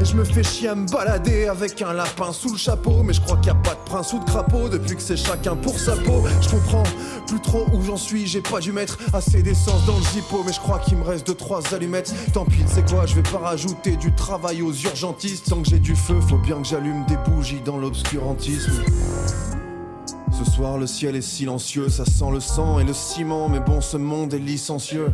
Et je me fais chier à me balader avec un lapin sous le chapeau. Mais je crois qu'il y a pas de prince ou de crapaud Depuis que c'est chacun pour sa peau. Je comprends plus trop où j'en suis J'ai pas dû mettre assez d'essence dans le zippo. Mais je crois qu'il me reste deux trois allumettes. Tant pis c'est quoi je vais pas rajouter du travail aux urgentistes. Tant que j'ai du feu faut bien que j'allume des bougies dans l'obscurantisme ce soir le ciel est silencieux, ça sent le sang et le ciment, mais bon ce monde est licencieux.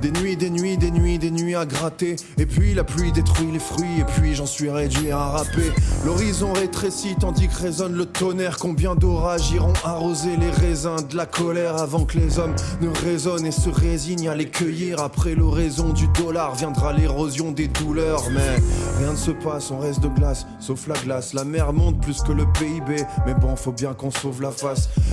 Des nuits, des nuits, des nuits, des nuits à gratter. Et puis la pluie détruit les fruits, et puis j'en suis réduit à râper. L'horizon rétrécit tandis que résonne le tonnerre. Combien d'orages iront arroser les raisins de la colère avant que les hommes ne résonnent et se résignent à les cueillir. Après l'oraison du dollar viendra l'érosion des douleurs. Mais rien ne se passe, on reste de glace, sauf la glace. La mer monte plus que le PIB, mais bon, faut bien qu'on sauve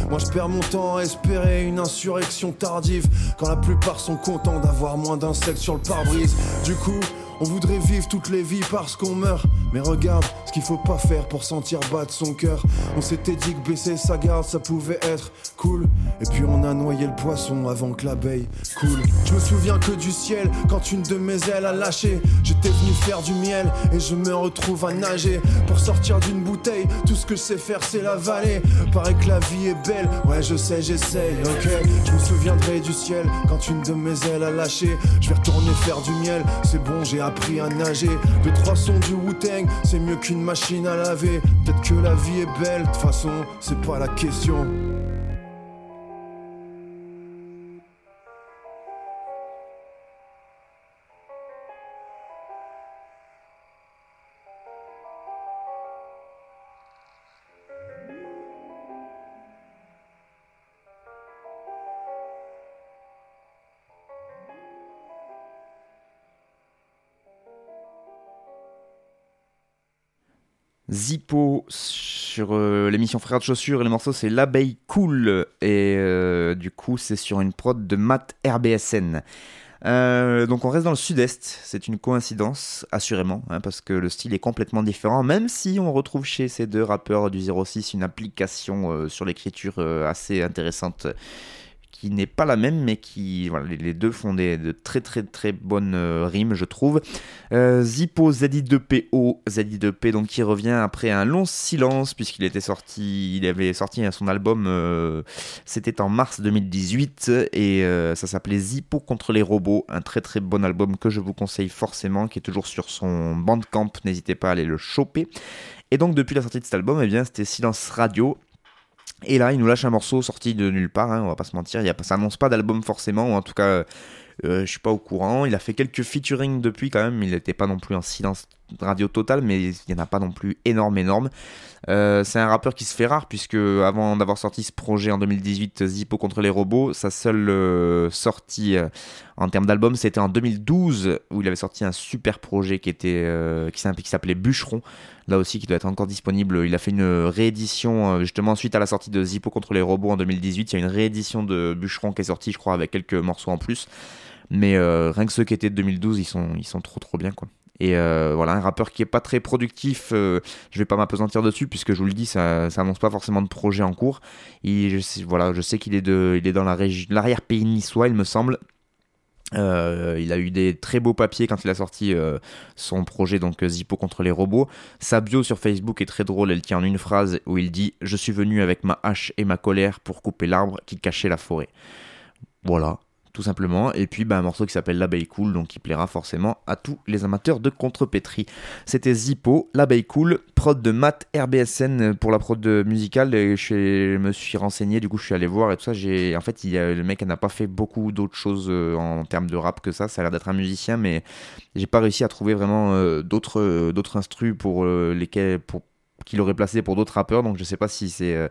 Moi je perds mon temps à espérer une insurrection tardive quand la plupart sont contents d'avoir moins d'insectes sur le pare-brise. Du coup, on voudrait vivre toutes les vies parce qu'on meurt. Mais regarde ce qu'il faut pas faire pour sentir battre son cœur. On s'était dit que baisser sa garde, ça pouvait être cool. Et puis on a noyé le poisson avant que l'abeille coule. Je me souviens que du ciel quand une de mes ailes a lâché. J'étais venu faire du miel et je me retrouve à nager. Pour sortir d'une bouteille, tout ce que je sais faire c'est la vallée. Paraît que la vie est belle, ouais je sais, j'essaye, ok. Je me souviendrai du ciel quand une de mes ailes a lâché. Je vais retourner faire du miel, c'est bon, j'ai appris à nager. De trois sons du wu c'est mieux qu'une machine à laver. Peut-être que la vie est belle, de toute façon, c'est pas la question. Zippo sur euh, l'émission Frères de Chaussures et le morceau c'est L'abeille cool et euh, du coup c'est sur une prod de Matt RBSN. Euh, donc on reste dans le sud-est, c'est une coïncidence assurément hein, parce que le style est complètement différent même si on retrouve chez ces deux rappeurs du 06 une application sur l'écriture assez intéressante qui n'est pas la même, mais qui, les deux font de très très très bonnes euh, rimes, je trouve. Euh, Zippo ZI2PO, ZI2P, donc qui revient après un long silence, puisqu'il était sorti, il avait sorti son album, euh, c'était en mars 2018, et ça s'appelait Zippo contre les robots, un très très bon album que je vous conseille forcément, qui est toujours sur son bandcamp, n'hésitez pas à aller le choper. Et donc depuis la sortie de cet album, eh bien c'était Silence Radio, et là, il nous lâche un morceau sorti de nulle part, hein, on va pas se mentir. Y a, ça annonce pas d'album forcément, ou en tout cas, euh, je suis pas au courant. Il a fait quelques featuring depuis quand même. Il n'était pas non plus en silence radio total, mais il n'y en a pas non plus énorme, énorme. Euh, c'est un rappeur qui se fait rare, puisque avant d'avoir sorti ce projet en 2018, Zippo contre les robots, sa seule euh, sortie en termes d'album, c'était en 2012, où il avait sorti un super projet qui, était, qui s'appelait Bûcheron là aussi qui doit être encore disponible. Il a fait une réédition euh, justement suite à la sortie de Zippo contre les robots en 2018. Il y a une réédition de Bûcheron qui est sortie, je crois, avec quelques morceaux en plus. Mais euh, rien que ceux qui étaient de 2012, ils sont, ils sont trop trop bien quoi. Et euh, voilà, un rappeur qui est pas très productif, je vais pas m'apesantir dessus puisque je vous le dis, ça, ça annonce pas forcément de projet en cours. je sais, voilà, je sais qu'il est, est dans l'arrière-pays niçois, il me semble. Euh, il a eu des très beaux papiers quand il a sorti euh, son projet donc Zippo contre les robots. Sa bio sur Facebook est très drôle, elle tient en une phrase où il dit Je suis venu avec ma hache et ma colère pour couper l'arbre qui cachait la forêt. Voilà, tout simplement. Et puis bah, un morceau qui s'appelle L'abeille cool, donc qui plaira forcément à tous les amateurs de contrepétrie. C'était Zippo, L'abeille cool, prod de Matt RBSN pour la prod musicale. Et je me suis renseigné, du coup je suis allé voir et tout ça. J'ai, en fait, le mec n'a pas fait beaucoup d'autres choses euh, en termes de rap que ça. Ça a l'air d'être un musicien, mais j'ai pas réussi à trouver vraiment euh, d'autres, euh, d'autres instrus pour lesquels pour qu'il aurait placé pour d'autres rappeurs. Donc je sais pas si c'est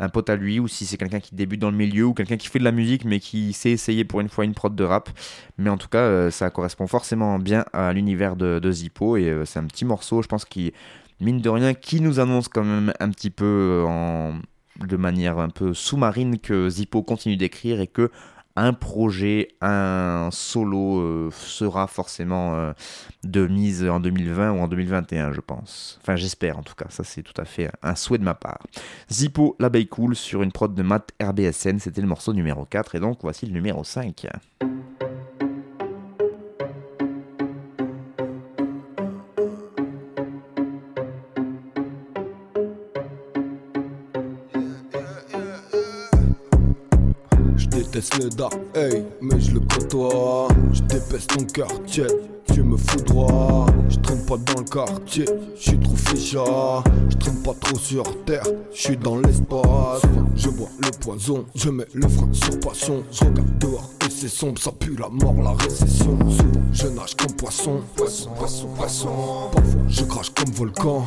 un pote à lui ou si c'est quelqu'un qui débute dans le milieu ou quelqu'un qui fait de la musique mais qui sait essayer pour une fois une prod de rap. Mais en tout cas, euh, ça correspond forcément bien à l'univers de, Zippo et euh, c'est un petit morceau, je pense, qui, mine de rien, qui nous annonce quand même un petit peu euh, en, de manière un peu sous-marine que Zippo continue d'écrire et que un projet, un solo euh, sera forcément euh, de mise en 2020 ou en 2021, je pense. Enfin, j'espère en tout cas. Ça, c'est tout à fait un souhait de ma part. Zippo, l'abeille cool sur une prod de Matt RBSN. C'était le morceau numéro 4. Et donc, voici le numéro 5. Déteste hey, mais je le côtoie. Je dépaisse ton quartier, tu me fous droit. Je traîne pas dans le quartier, je suis trop ficha. Je traîne pas trop sur terre, je suis dans l'espace. Je bois le poison, je mets le frein sur passion. Je regarde dehors et c'est sombre, ça pue la mort, la récession. Je nage comme poisson. Poisson, poisson, poisson. Parfois, je crache comme volcan.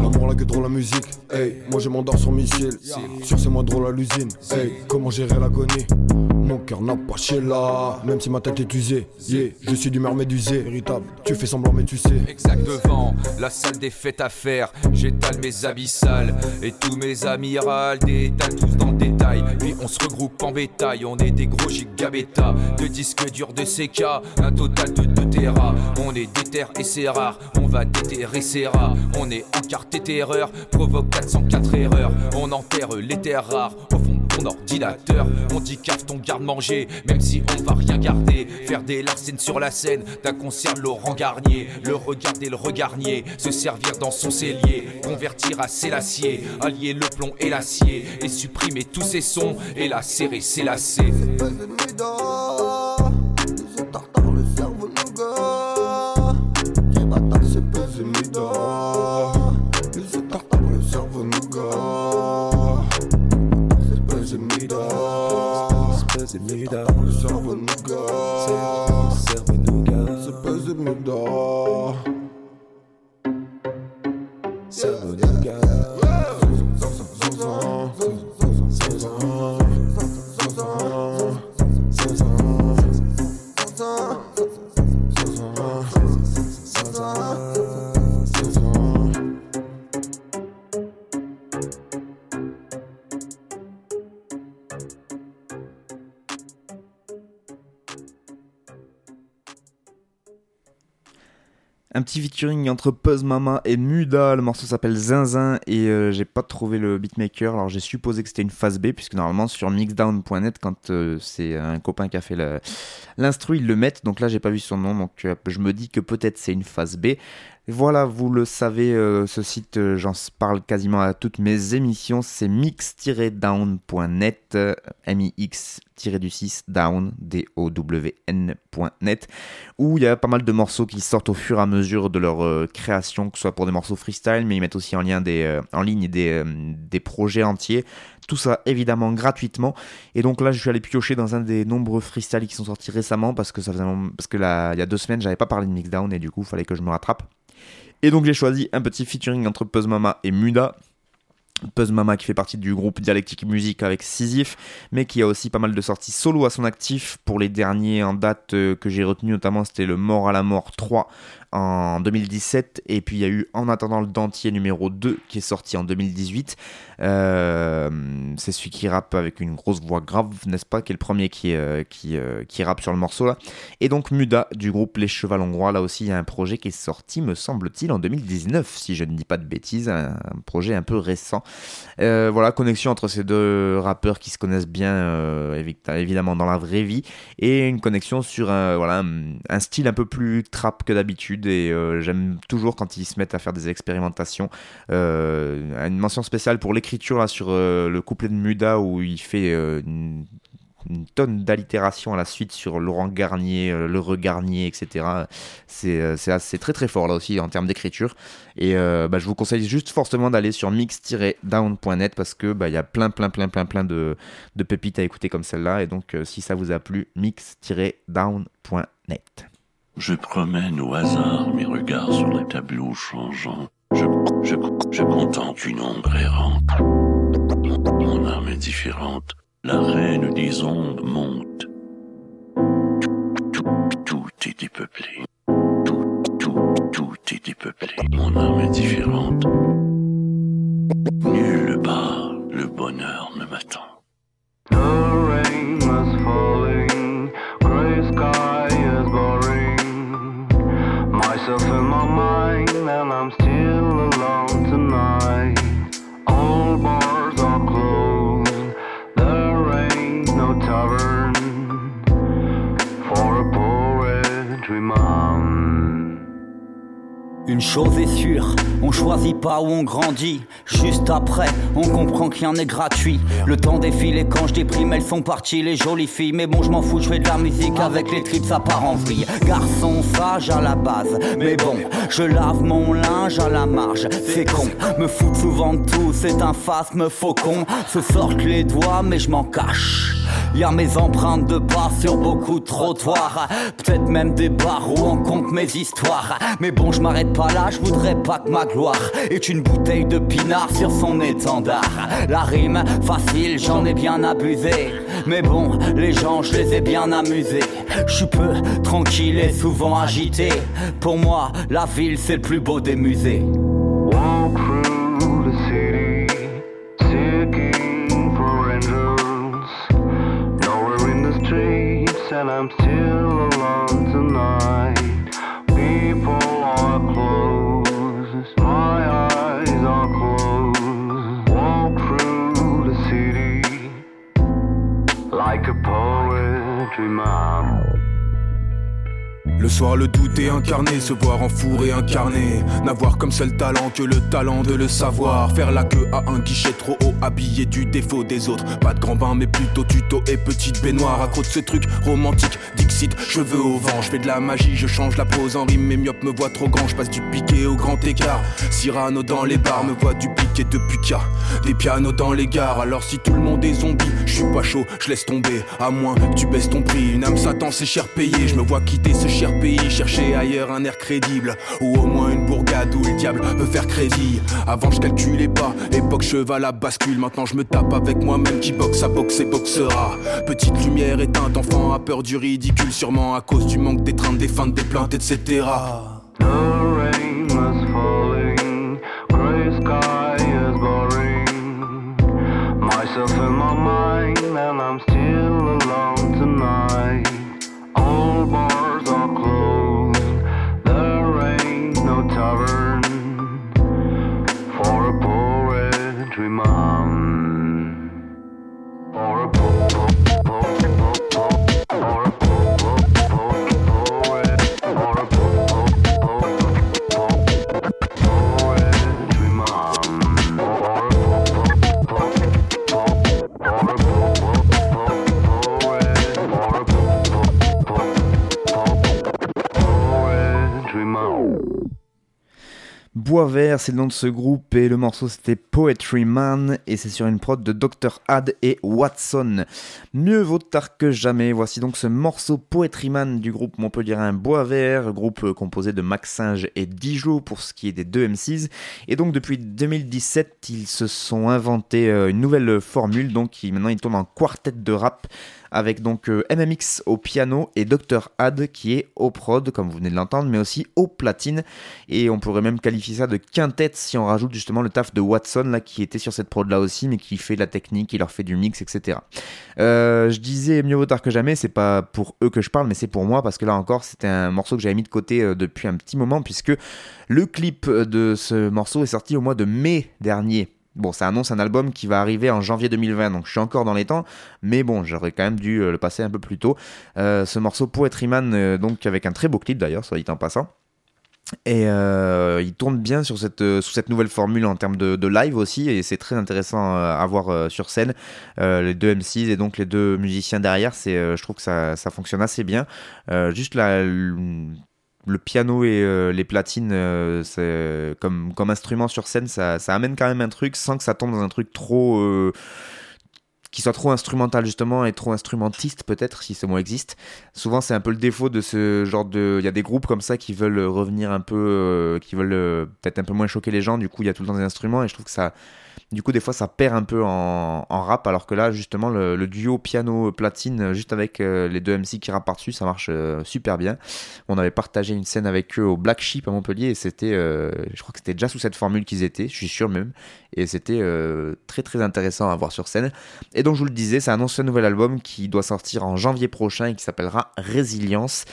L'amour, la gueule, drôle, la musique. Hey, moi je m'endors sur missile. Sur c'est moins drôle à l'usine. Hey, comment gérer l'agonie? Mon cœur n'a pas chez là, même si ma tête est usée. Yeah, je suis d'humeur médusée, véritable. Tu fais semblant, mais tu sais. Exact devant la salle des fêtes à faire. J'étale mes habits sales et tous mes amirals détalent tous dans détail. Puis on se regroupe en bétail, on est des gros gigabétas. De disques durs de CK, un total de 2 Tera. On est déter et c'est rare, on va déterrer c'est rare. On est encarté terreur, provoque 404 erreurs. On enterre les terres rares ton ordinateur. On dit cave ton garde-manger, même si on va rien garder. Faire des larcènes sur la scène d'un concert Laurent Garnier. Le regarder, le regarnier, se servir dans son cellier. Convertir à l'acier, allier le plomb et l'acier. Et supprimer tous ces sons et la serrer, c'est C'est mida. Le cerveau nougat. Cerveau nougat. C'est pesé mida. Cerveau nougat. Featuring entre Puzz Mama et Muda. Le morceau s'appelle Zinzin et euh, j'ai pas trouvé le beatmaker. Alors j'ai supposé que c'était une phase B puisque normalement sur mixdown.net, quand euh, c'est un copain qui a fait l'instru, ils le mettent. Donc là j'ai pas vu son nom, donc euh, je me dis que peut-être c'est une phase B. Voilà, vous le savez, euh, ce site, euh, j'en parle quasiment à toutes mes émissions, c'est mix-down.net, euh, M-I-X-du-6 down, D-O-W-N.net, où il y a pas mal de morceaux qui sortent au fur et à mesure de leur euh, création, que ce soit pour des morceaux freestyle, mais ils mettent aussi en, ligne des projets entiers. Tout ça évidemment gratuitement. Et donc là, je suis allé piocher dans un des nombreux freestyles qui sont sortis récemment parce que ça faisait parce que là, il y a deux semaines, j'avais pas parlé de Mixdown et du coup, il fallait que je me rattrape. Et donc j'ai choisi un petit featuring entre Puzz Mama et Muda. Puzz Mama qui fait partie du groupe Dialectique Musique avec Sisyphe, mais qui a aussi pas mal de sorties solo à son actif. Pour les derniers en date euh, que j'ai retenu notamment, c'était le Mort à la Mort 3 en 2017, et puis il y a eu En attendant le dentier numéro 2 qui est sorti en 2018. Euh, c'est celui qui rappe avec une grosse voix grave, n'est-ce pas, qui est le premier qui, euh, qui, euh, qui rappe sur le morceau là. Et donc Muda du groupe Les Chevals Hongrois, là aussi il y a un projet qui est sorti, me semble-t-il, en 2019, si je ne dis pas de bêtises, un, projet un peu récent. Voilà, connexion entre ces deux rappeurs qui se connaissent bien, évi- évidemment dans la vraie vie, et une connexion sur un, voilà, un style un peu plus trap que d'habitude, et euh, j'aime toujours quand ils se mettent à faire des expérimentations. Euh, une mention spéciale pour l'écriture là sur euh, le couplet de Muda où il fait une, tonne d'allitération à la suite sur Laurent Garnier, euh, le Garnier, etc. C'est très très fort là aussi en termes d'écriture. Et bah, je vous conseille juste fortement d'aller sur mix-down.net parce que bah, il y a plein plein plein plein plein de, pépites à écouter comme celle-là. Et donc si ça vous a plu, mix-down.net. Je promène au hasard mes regards sur les tableaux changeants. Je, je, je contemple une ombre errante. Mon, âme est différente. La reine des ondes monte. Tout, tout est dépeuplé. Tout, tout, tout est dépeuplé. Mon âme est différente. Nulle part le bonheur ne m'attend. Chose est sûre, on choisit pas où on grandit. Juste après, on comprend qu'il y en est gratuit. Le temps défile et quand je déprime, elles sont parties, les jolies filles. Mais bon, je m'en fous, je fais de la musique avec les tripes, ça part en vrille. Garçon sage à la base, mais bon, je lave mon linge à la marge. C'est con, me foutre souvent de tout, c'est un phasme faucon. Se sortent les doigts, mais je m'en cache. Y a mes empreintes de pas sur beaucoup de trottoirs. Peut-être même des bars où on compte mes histoires. Mais bon, je m'arrête pas là, je voudrais pas que ma gloire est une bouteille de pinard sur son étendard. La rime facile, j'en ai bien abusé. Mais bon, les gens, je les ai bien amusés. Je suis peu tranquille et souvent agité. Pour moi, la ville, c'est le plus beau des musées. Streets, and I'm still soir, le doute est incarné, se voir en four et incarné. N'avoir comme seul talent que le talent de le savoir. Faire la queue à un guichet trop haut, habillé du défaut des autres. Pas de grand bain, mais plutôt tuto et petite baignoire. Accro de ce truc romantique, Dixit, cheveux au vent. Je fais de la magie, je change la pose en rime. Mes myopes me voient trop grand, je passe du piqué au grand écart. Cyrano dans les bars me voit du piqué depuis qu'il y a des pianos dans les gares. Alors si tout le monde est zombie, je suis pas chaud, je laisse tomber. À moins que tu baisses ton prix. Une âme Satan, c'est cher payé. Je me vois quitter ce cher chercher ailleurs un air crédible. Ou au moins une bourgade où le diable peut faire crédit. Avant, je calculais pas, époque cheval à bascule. Maintenant, je me tape avec moi-même qui boxe à boxe et boxera. Petite lumière éteinte, enfant a peur du ridicule. Sûrement à cause du manque d'étreinte, des feintes, des plaintes, etc. The rain Bois Vert, c'est le nom de ce groupe et le morceau c'était Poetry Man et c'est sur une prod de Dr. Had et Watson. Mieux vaut tard que jamais. Voici donc ce morceau Poetry Man du groupe montpelliérain Bois Vert, groupe composé de Max Singe et Dijo pour ce qui est des deux MCs. Et donc depuis 2017, ils se sont inventés euh, une nouvelle formule. Donc maintenant ils tournent en quartet de rap avec donc euh, MMX au piano et Dr. Had qui est au prod, comme vous venez de l'entendre, mais aussi au platine. Et on pourrait même qualifier ça de quintet si on rajoute justement le taf de Watson qui était sur cette prod là aussi, mais qui fait de la technique, qui leur fait du mix, etc. Euh, je disais mieux vaut tard que jamais, c'est pas pour eux que je parle, mais c'est pour moi parce que là encore c'était un morceau que j'avais mis de côté euh, depuis un petit moment puisque le clip de ce morceau est sorti au mois de mai dernier. Bon, ça annonce un album qui va arriver en janvier 2020, donc je suis encore dans les temps, mais bon, j'aurais quand même dû euh, le passer un peu plus tôt. Euh, ce morceau Poetry Man, euh, donc avec un très beau clip d'ailleurs, soit dit en passant. Et il tourne bien sur cette, sous cette nouvelle formule en termes de, live aussi, et c'est très intéressant à voir sur scène. Les deux MCs et donc les deux musiciens derrière, c'est, je trouve que ça, ça fonctionne assez bien. Juste la, le piano et euh, les platines euh, c'est- comme, comme instrument sur scène, ça, amène quand même un truc sans que ça tombe dans un truc trop. euh, qui soit trop instrumental justement et trop instrumentiste peut-être si ce mot existe. Souvent c'est un peu le défaut de ce genre de... Il y a des groupes comme ça qui veulent revenir un peu, qui veulent peut-être un peu moins choquer les gens, du coup il y a tout le temps des instruments et je trouve que ça... Du coup des fois ça perd un peu en, rap alors que là justement le, duo piano-platine euh, juste avec euh, les deux MC qui rappent par-dessus ça marche euh, super bien. On avait partagé une scène avec eux au Black Sheep à Montpellier et c'était... je crois que c'était déjà sous cette formule qu'ils étaient, je suis sûr même. Et c'était très très intéressant à voir sur scène. Et donc je vous le disais, ça annonce un nouvel album qui doit sortir en janvier prochain et qui s'appellera Résilience.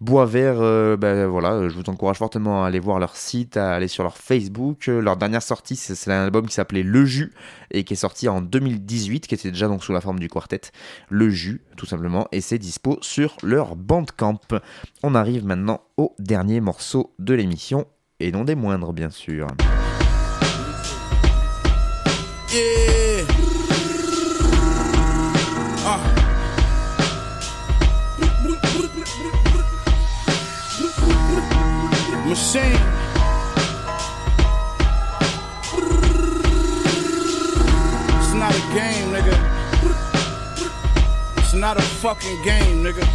Bois Vert, euh, ben voilà, je vous encourage fortement à aller voir leur site, à aller sur leur Facebook. Euh, Leur dernière sortie, c'est un album qui s'appelait Le Jus et qui est sorti en 2018, qui était déjà donc sous la forme du quartet. Le Jus, tout simplement, et c'est dispo sur leur Bandcamp. On arrive maintenant au dernier morceau de l'émission, et non des moindres, bien sûr. Machine. It's not a game, nigga. It's not a fucking game, nigga.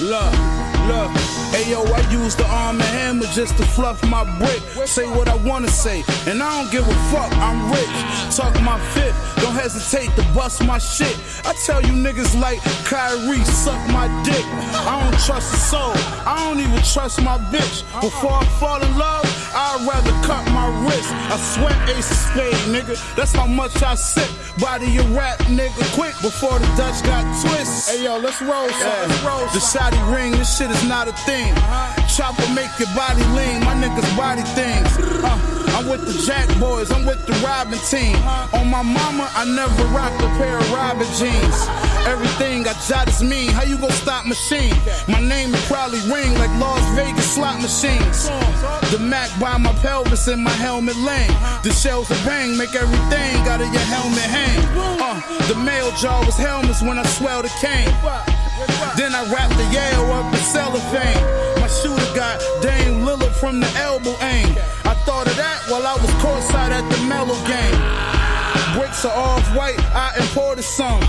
Look, look. Hey yo, I use the arm and hammer just to fluff my brick. Say what I wanna say, and I don't give a fuck. I'm rich. Talk my fifth. Don't hesitate to bust my shit. I tell you niggas like Kyrie, suck my dick. I don't trust a soul. I don't even trust my bitch. Before I fall in love, I'd rather cut my wrist. I sweat ace of spade, nigga. That's how much I sip. Body your rap, nigga, quick before the Dutch got twist. Hey yo, let's roll, son. Let's roll. The Saudi ring, this shit is not a thing. Chopper make your body lean, my niggas body things. Uh, I'm with the Jack boys, I'm with the Robin team. On my mama, I never rocked a pair of Robin jeans. Everything I jot is mean. How you gon' stop machine? My name will probably ring like Las Vegas slot machines. The Mac by my pelvis and my helmet lane. The shells of bang make everything out of your helmet hang. Uh, the mail jar was helmets when I swell the cane. Then I wrapped the Yale up in cellophane. My shooter got Dame Lillard from the elbow aim. I thought of that while I was courtside at the Mellow game. Bricks are off white, I imported some.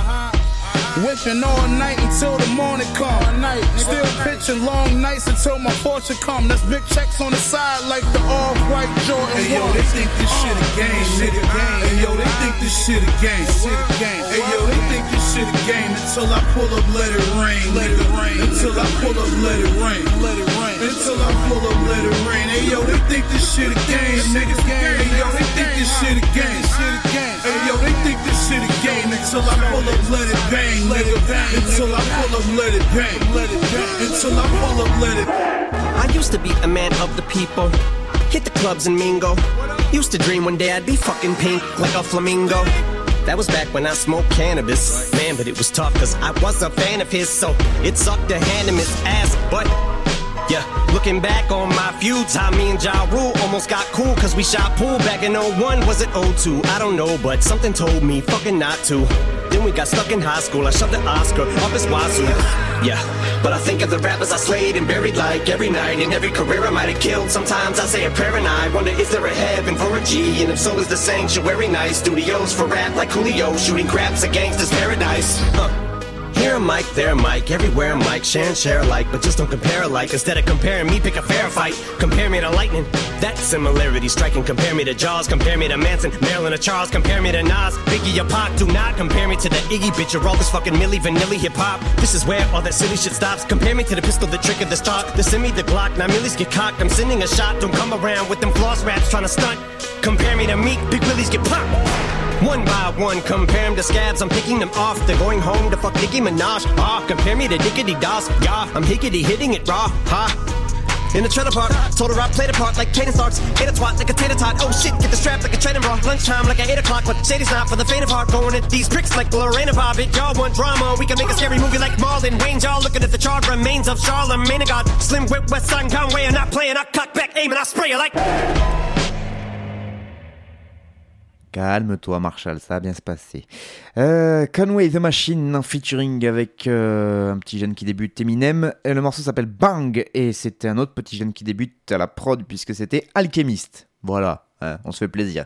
Whipping all night until the morning come. Still pitching long nights until my fortune come. That's big checks on the side like the off-white Jordan. Hey yo, they think this shit a game, nigga. Hey yo, they think this shit a game. Shit a game. Hey yo, they think this shit a game until I pull up, let it rain, let it rain. Until I pull up, let it rain, let it rain. Until I pull up, let it rain. Hey yo, they think this shit a game, niggas. Hey yo, they think this shit a game. Shit a game. Hey yo, they think this shit a game until I pull up, let it bang, let it bang. Until I pull up, let it bang, let it bang. Until I pull up, let it. I used to be a man of the people. Hit the clubs and mingle. Used to dream one day I'd be fucking pink like a flamingo. That was back when I smoked cannabis. Man, but it was tough cause I was a fan of his, so it sucked to hand him his ass. But yeah, looking back on my feuds, how me and Ja Rule almost got cool cause we shot pool back in 01. Was it 02? I don't know, but something told me fucking not to. Then we got stuck in high school, I shoved the Oscar up his wazoo. Yeah, but I think of the rappers I slayed and buried like every night. In every career I might have killed. Sometimes I say a prayer and I wonder is there a heaven for a G? And if so, is the sanctuary nice? Studios for rap like Julio, shooting craps at gangsters paradise. Huh. Here a mic, there a mic, everywhere a mic, share and share alike, but just don't compare alike. Instead of comparing me, pick a fair fight. Compare me to lightning, that similarity striking. Compare me to Jaws, compare me to Manson, Marilyn or Charles, compare me to Nas, Biggie or Pac. Do not compare me to the Iggy bitch or all this fucking Milli Vanilli hip hop. This is where all that silly shit stops. Compare me to the pistol, the trick of the stock, the semi, the Glock. Now Millies get cocked. I'm sending a shot. Don't come around with them floss raps trying to stunt. Compare me to Meek, Big Willies get popped. One by one, compare them to scabs, I'm picking them off. They're going home to fuck Nicki Minaj. Ah, compare me to Dickety Doss. Yeah, I'm hickety hitting it raw. Ha. In the trailer park, told her I played a part like Caden Starks. Ate a twat like a tater tot. Oh shit, get the strap like a training bra. Lunchtime like at 8 o'clock, but Shady's not for the faint of heart. Going at these pricks like Lorena Bobbitt. Y'all want drama, we can make a scary movie like Marlon Wayne. Y'all looking at the charred remains of Charlemagne God. Slim Whip, West Side Conway, I'm not playing. I cock back, aim, and I spray you like. Calme-toi, Marshall, ça va bien se passer. Euh, Conway the Machine en featuring avec euh, un petit jeune qui débute, Eminem. Et le morceau s'appelle Bang et c'était un autre petit jeune qui débute à la prod puisque c'était Alchemist. Voilà. On se fait plaisir.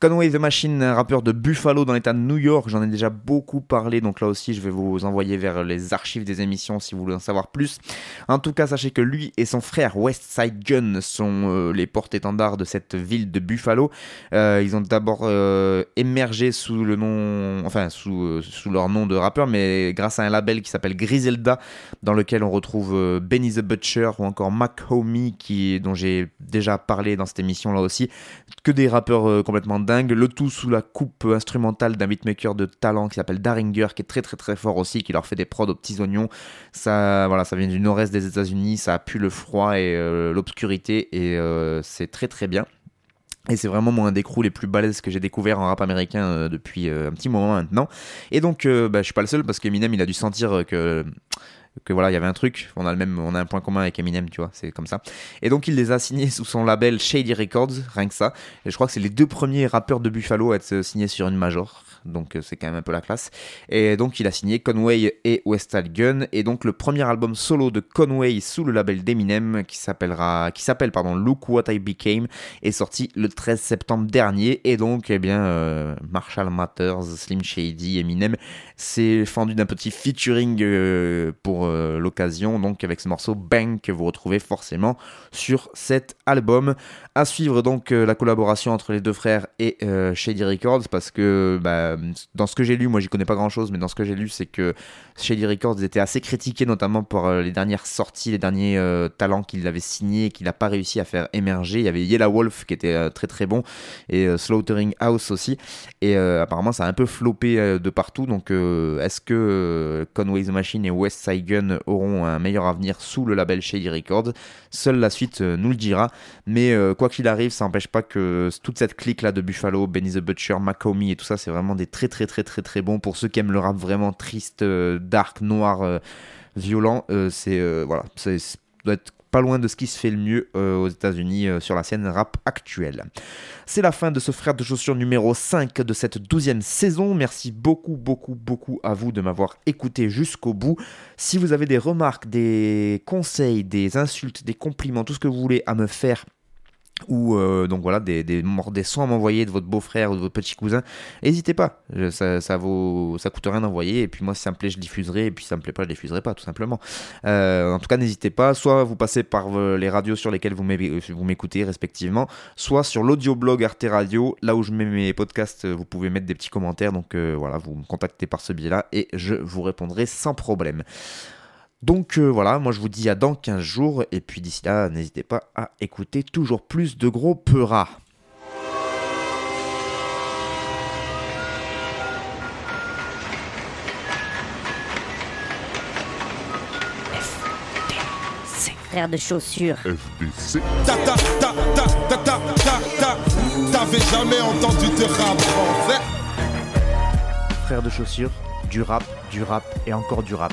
Conway the Machine, rappeur de Buffalo dans l'état de New York, j'en ai déjà beaucoup parlé, donc là aussi je vais vous envoyer vers les archives des émissions si vous voulez en savoir plus. En tout cas, sachez que lui et son frère Westside Gun sont euh, les porte-étendards de cette ville de Buffalo. Euh, ils ont d'abord euh, émergé sous le nom, enfin sous, sous leur nom de rappeur, mais grâce à un label qui s'appelle Griselda, dans lequel on retrouve Benny the Butcher ou encore Mac Homie, qui, dont j'ai déjà parlé dans cette émission là aussi que des rappeurs euh, complètement dingues, le tout sous la coupe euh, instrumentale d'un beatmaker de talent qui s'appelle Daringer, qui est très très très fort aussi, qui leur fait des prods aux petits oignons. Ça, voilà, ça vient du nord-est des États-Unis, ça pue le froid et euh, l'obscurité, et c'est très très bien. Et c'est vraiment un des crews les plus balèzes que j'ai découvert en rap américain depuis un petit moment maintenant. Et donc, euh, bah, suis pas le seul parce qu'Eminem il a dû sentir que que voilà, il y avait un truc, on a le même, on a un point commun avec Eminem, tu vois, c'est comme ça. Et donc il les a signés sous son label Shady Records, rien que ça. Et je crois que c'est les deux premiers rappeurs de Buffalo à être signés sur une major. Donc euh, c'est quand même un peu la classe. Et donc il a signé Conway et Westall Gun. Et donc le premier album solo de Conway sous le label d'Eminem, qui s'appellera, s'appelle Look What I Became, est sorti le 13 septembre dernier. Et donc eh bien euh, Marshall Matters, Slim Shady, Eminem s'est fendu d'un petit featuring euh, pour l'occasion, donc avec ce morceau Bang que vous retrouvez forcément sur cet album. À suivre donc la collaboration entre les deux frères et Shady Records parce que bah, dans ce que j'ai lu, moi j'y connais pas grand chose, mais dans ce que j'ai lu, c'est que Shady Records était assez critiqué notamment pour euh, les dernières sorties, les derniers euh, talents qu'il avait signés et qu'il n'a pas réussi à faire émerger. Il y avait Yellow Wolf qui était euh, très très bon et euh, Slaughtering House aussi. Et euh, apparemment ça a un peu floppé euh, de partout. Donc euh, est-ce que euh, Conway's Machine et West Side Gun auront un meilleur avenir sous le label Shady Records? Seule la suite euh, nous le dira. Mais euh, quoi qu'il arrive, ça n'empêche pas que toute cette clique là de Buffalo, Benny the Butcher, Macomie et tout ça, c'est vraiment des très très très très très bons pour ceux qui aiment le rap vraiment triste, euh, dark, noir, euh, violent. euh, c'est voilà, ça doit être pas loin de ce qui se fait le mieux aux États-Unis sur la scène rap actuelle. C'est la fin de ce frère de chaussures numéro 5 de cette douzième saison. Merci beaucoup, beaucoup, beaucoup à vous de m'avoir écouté jusqu'au bout. Si vous avez des remarques, des conseils, des insultes, des compliments, tout ce que vous voulez à me faire ou euh, donc voilà des, des, des sons à m'envoyer de votre beau-frère ou de votre petit cousin, n'hésitez pas, ça, ça vaut ça coûte rien d'envoyer. Et puis moi si ça me plaît je diffuserai. Et puis si ça me plaît pas je diffuserai pas tout simplement. Euh, en tout cas n'hésitez pas, soit vous passez par euh, les radios sur lesquelles vous m'é- vous m'écoutez respectivement, soit sur l'audioblog Arte Radio, là où je mets mes podcasts, euh, vous pouvez mettre des petits commentaires. Donc euh, voilà vous me contactez par ce biais-là et je vous répondrai sans problème. Donc euh, voilà, moi je vous dis à dans 15 jours, et puis d'ici là, n'hésitez pas à écouter toujours plus de gros peuras. Frère de chaussures. FBC. Ta ta ta ta ta ta ta ta. T'avais jamais entendu de rap français Frères de chaussures, du rap, du rap et encore du rap.